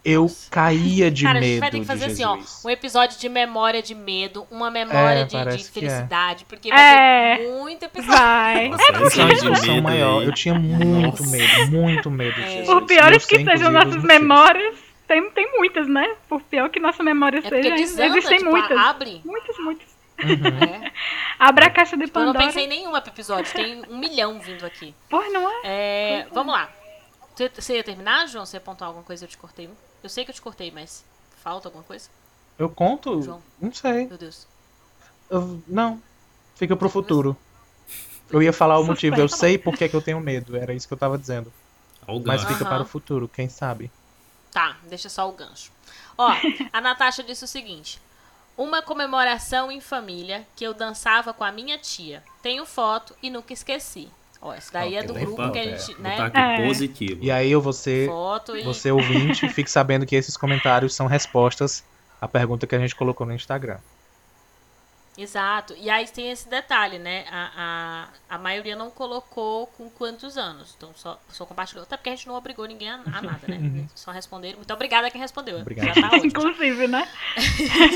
Eu Nossa. caía de Cara, a medo gente vai ter que fazer assim, Jesus. ó, um episódio de memória de medo, uma memória É, de- de, é. felicidade, porque vai É. ter muito episódio. Vai. Nossa, é uma discussão medo maior. Eu tinha muito Nossa. medo, muito medo de É. Jesus. Por E piores eu que sejam nossas os motivos. memórias, tem, tem muitas, né? Por pior que nossa memória É porque seja, desanda, existem tipo, muitas. abre. Muitas, muitas. Uhum. É. Abre a caixa de Eu não Pandora. pensei em nenhuma pro episódio, tem um milhão vindo aqui. Pois não é? É, vamos lá. Você, você ia terminar, João? Você ia apontar alguma coisa? Eu te cortei. Eu sei que eu te cortei, mas falta alguma coisa? Eu conto? João. Não sei. Meu Deus. Eu- não. Fica pro futuro. Eu ia falar o motivo. Eu sei por que, que eu tenho medo. Era isso que eu tava dizendo. Olha o Mas fica Aham. para o futuro, quem sabe. Tá, deixa só o gancho. Ó, a Natasha disse o seguinte: Uma comemoração em família que eu dançava com a minha tia. Tenho foto e nunca esqueci. Ó, isso daí é do grupo que a é. gente, Vou né? É. positivo. E aí eu você, Foto e. você ouvinte, fique sabendo que esses comentários são respostas à pergunta que a gente colocou no Instagram. Exato. E aí tem esse detalhe, né? A, a, a maioria não colocou com quantos anos. Então só, só compartilhou. Até porque a gente não obrigou ninguém a, a nada, né? Só responderam. Muito obrigada a quem respondeu. Obrigado. Já tá ótimo. Inclusive, né?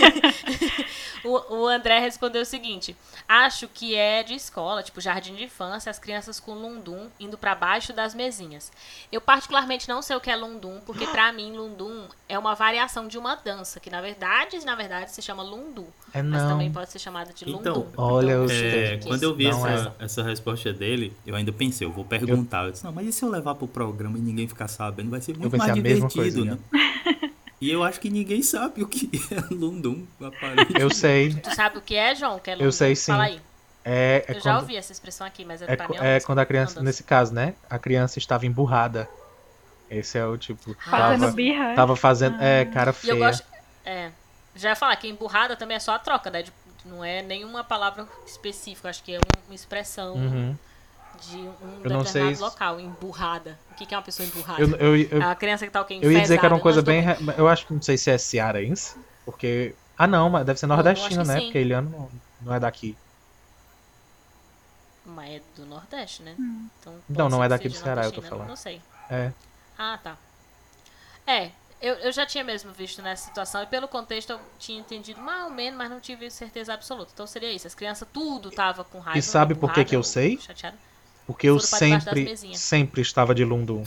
O, o André respondeu o seguinte: Acho que é de escola, tipo jardim de infância, as crianças com lundum indo pra baixo das mesinhas. Eu particularmente não sei o que é lundum, porque pra mim lundum é uma variação de uma dança, que na verdade, na verdade se chama lundu, É mas não. também pode ser chamada de Então, lundum. olha Então, os- eu É, quando eu vi essa, essa resposta dele, eu ainda pensei, eu vou perguntar. Eu disse, não, mas e se eu levar pro programa e ninguém ficar sabendo? Vai ser muito mais divertido, coisa, né? E eu acho que ninguém sabe o que é Lundum, aparentemente. Eu sei. Tu sabe o que é, João? Que é lundum? Eu sei sim. Fala aí. É, é Eu já quando, ouvi essa expressão aqui, mas é, é, pra co- mim é uma quando a criança, nesse caso, né? A criança estava emburrada. Esse é o tipo. Fazendo Tava, birra. é? tava fazendo. É, cara E feia. eu gosto. É. Já ia falar que emburrada também é só a troca, né? De- não é nenhuma palavra específica, acho que é um- uma expressão Uhum. de um Eu não determinado se- local. Emburrada. O que que é uma pessoa emburrada? Eu, eu, eu, É uma criança que tá quê? eu ia dizer que era uma coisa bem. re- Eu acho que não sei se é cearense. Porque. Ah, não, mas deve ser nordestino, né? sim. Porque Eliano não, não é daqui. Mas é do Nordeste, né? Hum. Então, pode Não, não é daqui do Ceará, eu tô falando. Não sei. É. Ah, tá. É, eu, eu já tinha mesmo visto nessa situação, e pelo contexto eu tinha entendido mais ou menos, mas não tive certeza absoluta. Então seria isso, as crianças tudo tava com raiva. E sabe por que que eu sei? chateada. Porque eu sempre, sempre estava de lundum.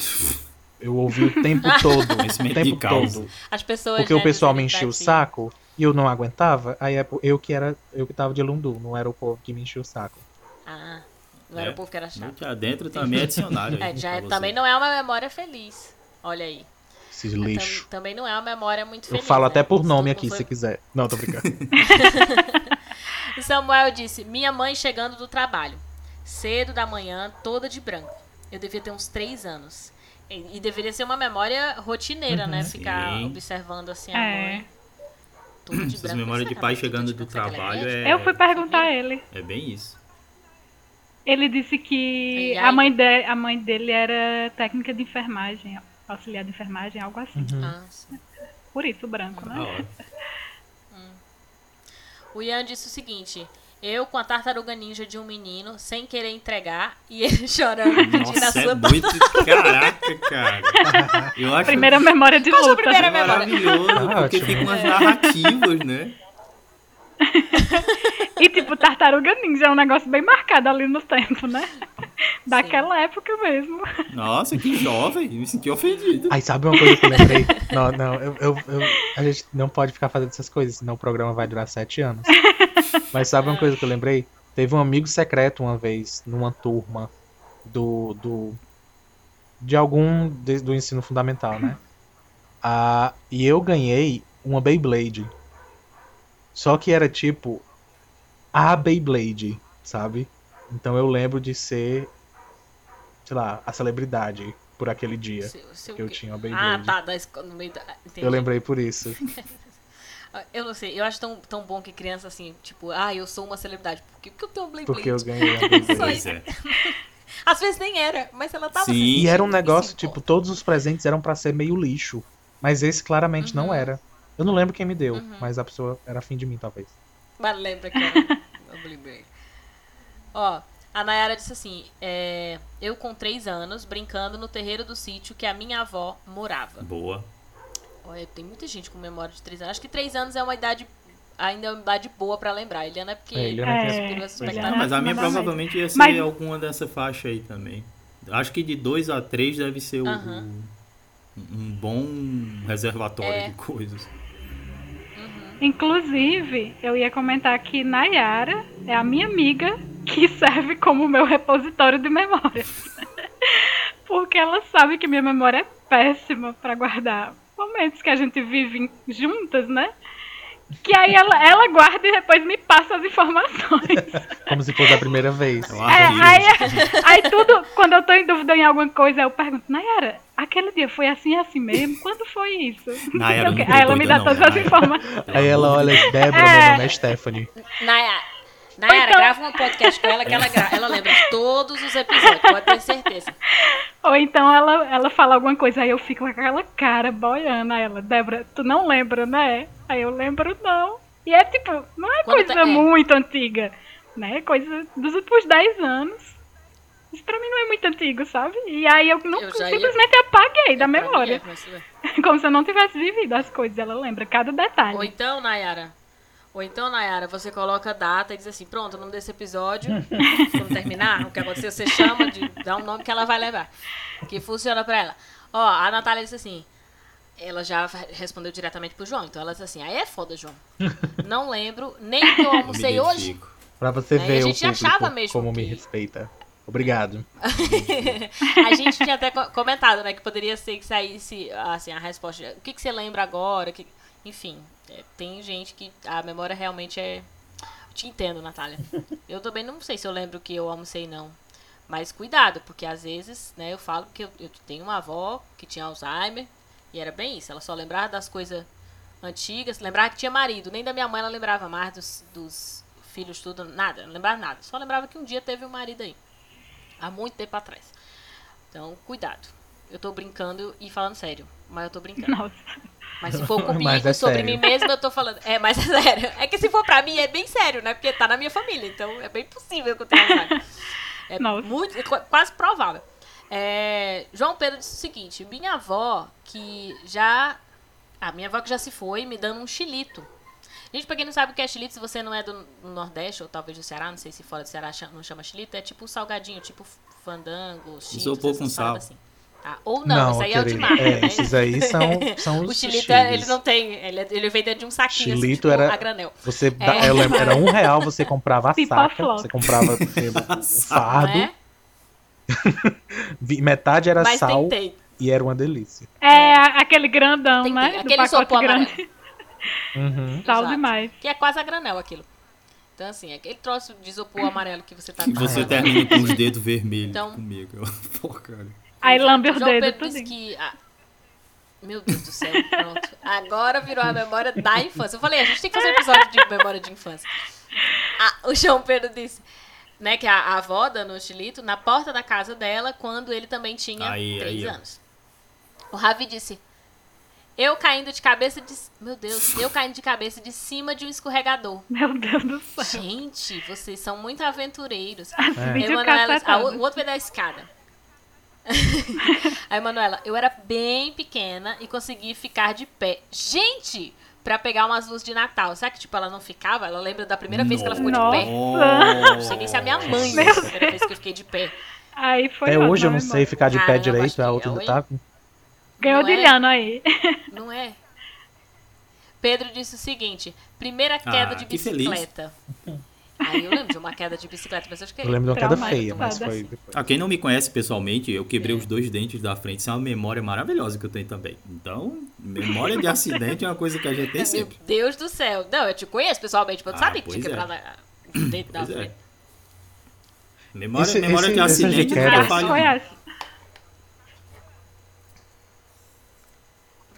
Eu ouvi o tempo todo. o tempo todo. As pessoas. Porque né, o pessoal me pra enchia o ti. saco e eu não aguentava. Aí é eu que era eu que tava de lundu, não era o povo que me enchia o saco. Ah, não era É. o povo que era chato. Noite adentro também é dicionário. É, já é- também não é uma memória feliz. Olha aí. Esses Tam- lixo. também não é uma memória muito Eu feliz. falo né? até por nome aqui, mundo se foi- quiser. Não, tô brincando. O Samuel disse: Minha mãe chegando do trabalho, cedo da manhã, toda de branco. Eu devia ter uns três anos. E, e deveria ser uma memória rotineira, né? Ficar Sim. observando assim a É. mãe. Toda de Essas memórias de que pai ela chegando do aquela trabalho é, Eu fui perguntar a ele. é bem isso. Ele disse que a mãe, de, a mãe dele era técnica de enfermagem, auxiliar de enfermagem, algo assim. Uhum. Ah, sim. Por isso, branco, né? hora. O Ian disse o seguinte: Eu com a tartaruga ninja de um menino, sem querer entregar, e ele chorando pedindo a Nossa, sua é muito. Caraca, cara. Eu acho Primeira memória de Qual sua luta. primeira memória? maravilhoso, Ah, porque ótimo. fica umas narrativas, né? E tipo, tartaruga ninja é um negócio bem marcado ali no tempo, né? Daquela época mesmo. Nossa, que jovem. Me senti ofendido. Aí sabe uma coisa que eu lembrei? Não, não, eu, eu- eu- a gente não pode ficar fazendo essas coisas, senão o programa vai durar sete anos. Mas sabe uma coisa que eu lembrei? Teve um amigo secreto uma vez, numa turma do. do de algum de- do ensino fundamental, né? Ah, e eu ganhei uma Beyblade. Só que era tipo a Beyblade, sabe? Então eu lembro de ser, sei lá, a celebridade por aquele dia. Seu- seu que eu quê? tinha uma Ah, Beyblade. tá, da escola, no meio da. Entendi. Eu lembrei por isso. Ah, Eu não sei, eu acho tão, tão bom que criança assim, tipo, ah, eu sou uma celebridade. Por que, porque eu tenho um Blade Porque eu ganhei a Só Beyblade. É. Às vezes nem era, mas ela tava Sim. se E era um negócio, tipo, todos os presentes eram pra ser meio lixo. Mas esse claramente não Uhum. era. Eu não lembro quem me deu, Uhum. mas a pessoa era afim de mim, talvez. Mas lembra que era o Blade Blade. Ó, a Nayara disse assim: é, Eu com três anos, brincando no terreiro do sítio que a minha avó morava. Boa. Olha, tem muita gente com memória de três anos. Acho que três anos é uma idade. Ainda é uma idade boa pra lembrar. Eliana é porque. É, Eliana é. expectativa. Ah, mas a minha provavelmente ia ser Mas- alguma dessa faixa aí também. Acho que de 2 a 3 deve ser o, um bom reservatório É. de coisas. Inclusive, eu ia comentar que Nayara é a minha amiga que serve como meu repositório de memórias. Porque ela sabe que minha memória é péssima pra guardar momentos que a gente vive juntas, né? Que aí ela, ela guarda e depois me passa as informações. Como se fosse a primeira vez. É um É, aí, aí tudo, quando eu tô em dúvida em alguma coisa, eu pergunto, Nayara, aquele dia foi assim assim mesmo? Quando foi isso? Nayara, Não aí ela me dá não, todas as Nayara. informações. Aí ela olha, Débora, É. meu nome é Stephanie. Nayara, Nayara Então- grava um podcast com ela que ela, gra- ela lembra todos os episódios, pode ter certeza. Ou então ela, ela fala alguma coisa, aí eu fico com aquela cara boiando. Ela, Débora, tu não lembra, né? Aí eu lembro, não. E é tipo, não é Quando coisa tá- é. muito antiga, né? É coisa dos últimos 10 anos. Isso pra mim não é muito antigo, sabe? E aí eu, não, Eu já ia- simplesmente apaguei da mim é, memória. Como se eu não tivesse vivido as coisas. Ela lembra cada detalhe. Ou então, Nayara. Ou então, Nayara, você coloca a data e diz assim, pronto, o nome desse episódio, quando terminar, o que aconteceu, você chama de dá um nome que ela vai lembrar. Que funciona pra ela. Ó, a Natália disse assim. Ela já respondeu diretamente pro João. Então ela disse assim, aí é foda, João. Não lembro nem o que eu me almocei hoje. Pra você a ver o gente público achava mesmo como me que- respeita. Obrigado. a gente tinha até co- comentado, né, que poderia ser que saísse assim, a resposta. O que, que você lembra agora? Que... Enfim, é, tem gente que a memória realmente é. Eu te entendo, Natália. Eu também não sei se eu lembro que eu almocei, não. Mas cuidado, porque às vezes, né, eu falo que eu, eu tenho uma avó que tinha Alzheimer e era bem isso. Ela só lembrava das coisas antigas, lembrava que tinha marido. Nem da minha mãe ela lembrava mais dos, dos filhos, tudo, nada. Não lembrava nada. Só lembrava que um dia teve um marido aí. Há muito tempo atrás. Então, cuidado. Eu tô brincando e falando sério, mas eu tô brincando. Nossa. Mas se for comigo, Mas é sobre sério. mim mesma, eu tô falando. É, mas é sério. É que se for pra mim, é bem sério, né? Porque tá na minha família. Então é bem possível que eu tenha. É Nossa. muito, é qu- quase provável. É, João Pedro disse o seguinte: minha avó, que já. A minha avó que já se foi, me dando um chilito. Gente, pra quem não sabe o que é chilito, se você não é do Nordeste, ou talvez do Ceará, não sei se fora do Ceará não chama chilito, é tipo salgadinho, tipo fandango, cheetos, Isopor com sal. assim. Tá? Ou não, esse aí é o de marca, É, né? esses aí são, são os O chilito, chiles. é- ele não tem. Ele, é- ele vem dentro de um saquinho, assim, Chilito tipo, era- a granel. Você É. eu lembro, era um real, você comprava a Pipa saca, flop. você comprava o fardo, Né? metade era Mas sal tentei. e era uma delícia. É aquele grandão, Tentei. né? Aquele isopor grande. Uhum. Sal Exato. demais. Que é quase a granel aquilo. Então, assim, é aquele troço de isopor amarelo que você tá E você termina com os dedos vermelhos Então- comigo. Porcaria. Aí lambe os João dedos, Pedro que. ah, meu Deus do céu, pronto. Agora virou a memória da infância. Eu falei, a gente tem que fazer um episódio de memória de infância. Ah, o João Pedro disse. né, que a, a avó da Notilito, na porta da casa dela, quando ele também tinha Aí, três aí, anos. O Ravi disse: Eu caindo de cabeça de. Meu Deus, eu caindo de cabeça de cima de um escorregador. Meu Deus do céu. Gente, vocês são muito aventureiros. É. Vídeo Emanuela, a, o o outro veio da escada. a Emanuela, eu era bem pequena e consegui ficar de pé. Gente! Pra pegar umas luzes de Natal. Será que, tipo, ela não ficava? Ela lembra da primeira vez que ela ficou de Nossa. pé? Não sei nem se é a minha mãe Meu lembra da primeira vez que eu fiquei de pé. Aí foi Até hoje eu não né, sei irmão? ficar de pé Caramba, direito, a outra é, do oi? taco. Ganhou Não de é? Liano aí. Não é? Pedro disse o seguinte: primeira queda Ah, de que feliz. bicicleta. Aí eu lembro de uma queda de bicicleta, mas eu acho que Eu lembro de uma queda feia, mas foi depois. Ah, quem não me conhece pessoalmente, eu quebrei os dois dentes da frente. Isso é uma memória maravilhosa que eu tenho também. Então, memória de acidente é uma coisa que a gente tem Meu sempre. Deus do céu. Não, eu te conheço pessoalmente, mas eu Ah, sabia que tinha é. quebrado o dedo da é. frente. Memória, Esse- memória esse- de essas de acidente queda- não essa.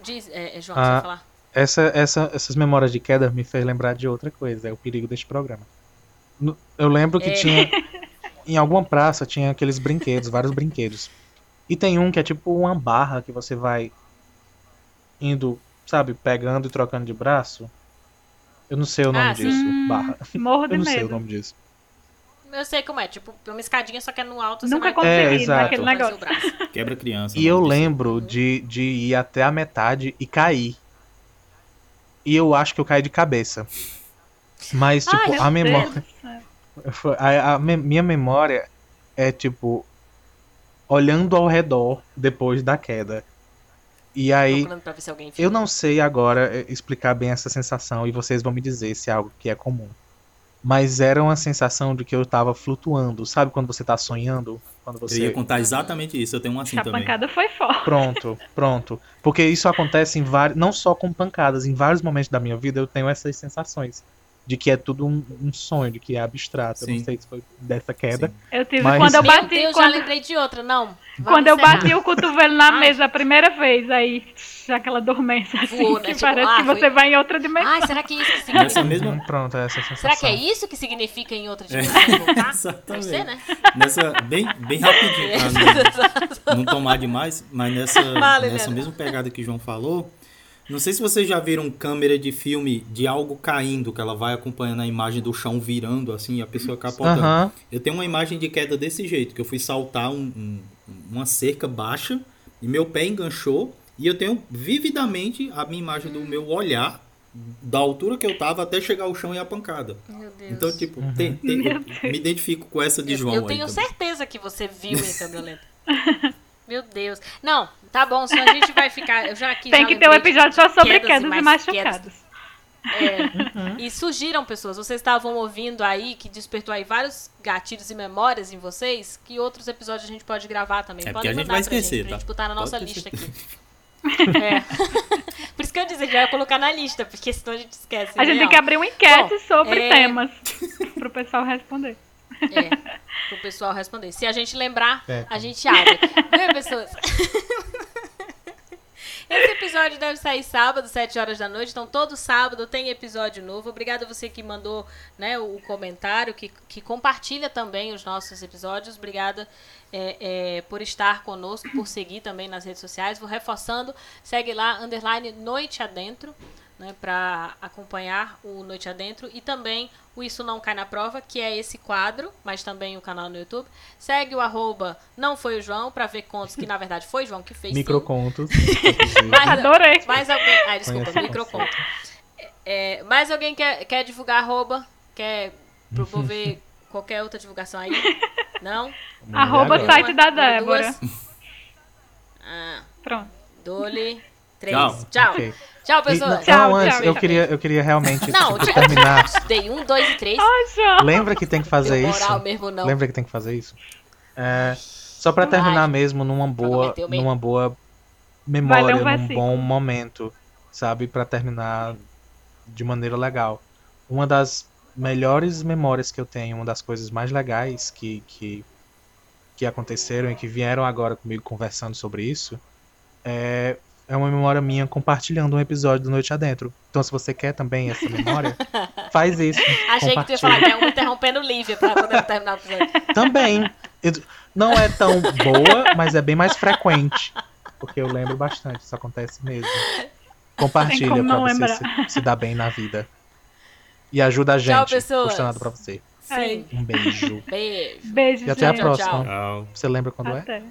Diz, é, é, João, Ah. você vai falar? Essa, essa, essas memórias de queda me fez lembrar de outra coisa, é o perigo deste programa. Eu lembro que É. tinha. Em alguma praça tinha aqueles brinquedos, vários brinquedos. E tem um que é tipo uma barra que você vai indo, sabe, pegando e trocando de braço. Eu não sei o nome Ah, disso. Hum, barra. Morro Eu de não sei o medo. nome disso. Eu sei como é, tipo, uma escadinha, só que é no alto. Nunca você vai É, consegui exato. naquele negócio. braço. Quebra criança. E eu disso. lembro de, de ir até a metade e cair. E eu acho que eu caí de cabeça. Mas, tipo, Ai, a memória. A, a me- minha memória é tipo olhando ao redor depois da queda. E aí eu não sei agora eh, explicar bem essa sensação e vocês vão me dizer se é algo que é comum. Mas era uma sensação de que eu tava flutuando, sabe quando você tá sonhando, quando Eu você ia contar exatamente isso. Eu tenho um assim A também. pancada foi forte. Pronto, pronto. Porque isso acontece em vários, não só com pancadas, em vários momentos da minha vida eu tenho essas sensações de que é tudo um, um sonho, de que é abstrato. Eu Sim. não sei se foi dessa queda. Sim. Eu tive Mas- quando eu bati. Deus, já quando, lembrei de outra. Não. vamos quando eu bati o cotovelo na Ai. mesa a primeira vez, aí aquela dormência assim, Voou, né? que Tipo, parece ah, que você foi- vai em outra dimensão. Ai, será que é isso que Nessa significa? mesma. Hum, Pronto, é essa sensação. Será que é isso que significa em outra dimensão voltar? Deve Exatamente. ser, né? Nessa, bem, bem rapidinho, pra não, não tomar demais, mas nessa, Vale, nessa mesma pegada que o João falou, não sei se vocês já viram câmera de filme de algo caindo, que ela vai acompanhando a imagem do chão virando, assim, e a pessoa capotando. Eu tenho uma imagem de queda desse jeito, que eu fui saltar um- um- uma cerca baixa e meu pé enganchou, e eu tenho vividamente a minha imagem do meu olhar, da altura que eu tava até chegar ao chão e a pancada. Meu Deus. Então, tipo, Uhum. tem- tem- eu me identifico com essa de eu, João eu aí tenho também. certeza que você viu em câmera lenta. Meu Deus. Não, tá bom, senão a gente vai ficar. Eu já aqui Tem já que ter um episódio só sobre quedas quedas, e mais quedas. machucados. É. E surgiram pessoas, vocês estavam ouvindo aí, que despertou aí vários gatilhos e memórias em vocês, que outros episódios a gente pode gravar também. É, Podem porque a gente mandar vai pra esquecer, gente, pra tá? gente botar na Pode nossa ter lista certeza. aqui. É. Por isso que eu disse, a gente vai colocar na lista, porque senão a gente esquece. A gente tem que abrir uma enquete Bom, sobre é- temas pro pessoal responder. É, pro pessoal responder. Se a gente lembrar, É. a gente abre. Viu, pessoas? Esse episódio deve sair sábado, 7 horas da noite. Então, todo sábado tem episódio novo. Obrigada a você que mandou né, o comentário, que, que compartilha também os nossos episódios. Obrigada é, é, por estar conosco, por seguir também nas redes sociais. Vou reforçando, segue lá, underline Noite Adentro, né, para acompanhar o Noite Adentro. E também o Isso Não Cai na Prova, que é esse quadro, mas também o canal no YouTube. Segue o arroba Não Foi o João, para ver contos que na verdade foi o João que fez. Microcontos. Mas- Adorei. Mais alguém. Ai, desculpa, Conheço o microconto. É, mais alguém quer, quer divulgar arroba? Quer promover qualquer outra divulgação aí? Não? Arroba Agora. site da Débora. Ah, Pronto. Dole. Três. Tchau. Tchau. Ok. Tchau, E, pessoas. não, Tchau, antes, tchau, eu, tchau. queria, eu queria realmente Não, tipo, terminar. Dei um, dois e três. Ai. Lembra que tem que fazer Deu isso? moral mesmo, não. Lembra que tem que fazer isso? É, só pra Ai. terminar mesmo numa boa, numa boa memória, um num bom momento, sabe, Pra terminar de maneira legal. Uma das melhores memórias que eu tenho, uma das coisas mais legais que que, que aconteceram e que vieram agora comigo conversando sobre isso, é, é uma memória minha compartilhando um episódio do Noite Adentro. Então, se você quer também essa memória, faz isso. Achei que tu ia falar que é um interrompendo Lívia pra poder terminar o episódio. Também. Não é tão boa, mas é bem mais frequente. Porque eu lembro bastante, isso acontece mesmo. Compartilha pra você lembrar. se, se dar bem na vida. E ajuda a gente. Tchau, pessoas. Custa nada pra você. Sim. Um beijo. Beijo. Beijo, E até a gente. próxima. tchau. Você lembra quando é? Até.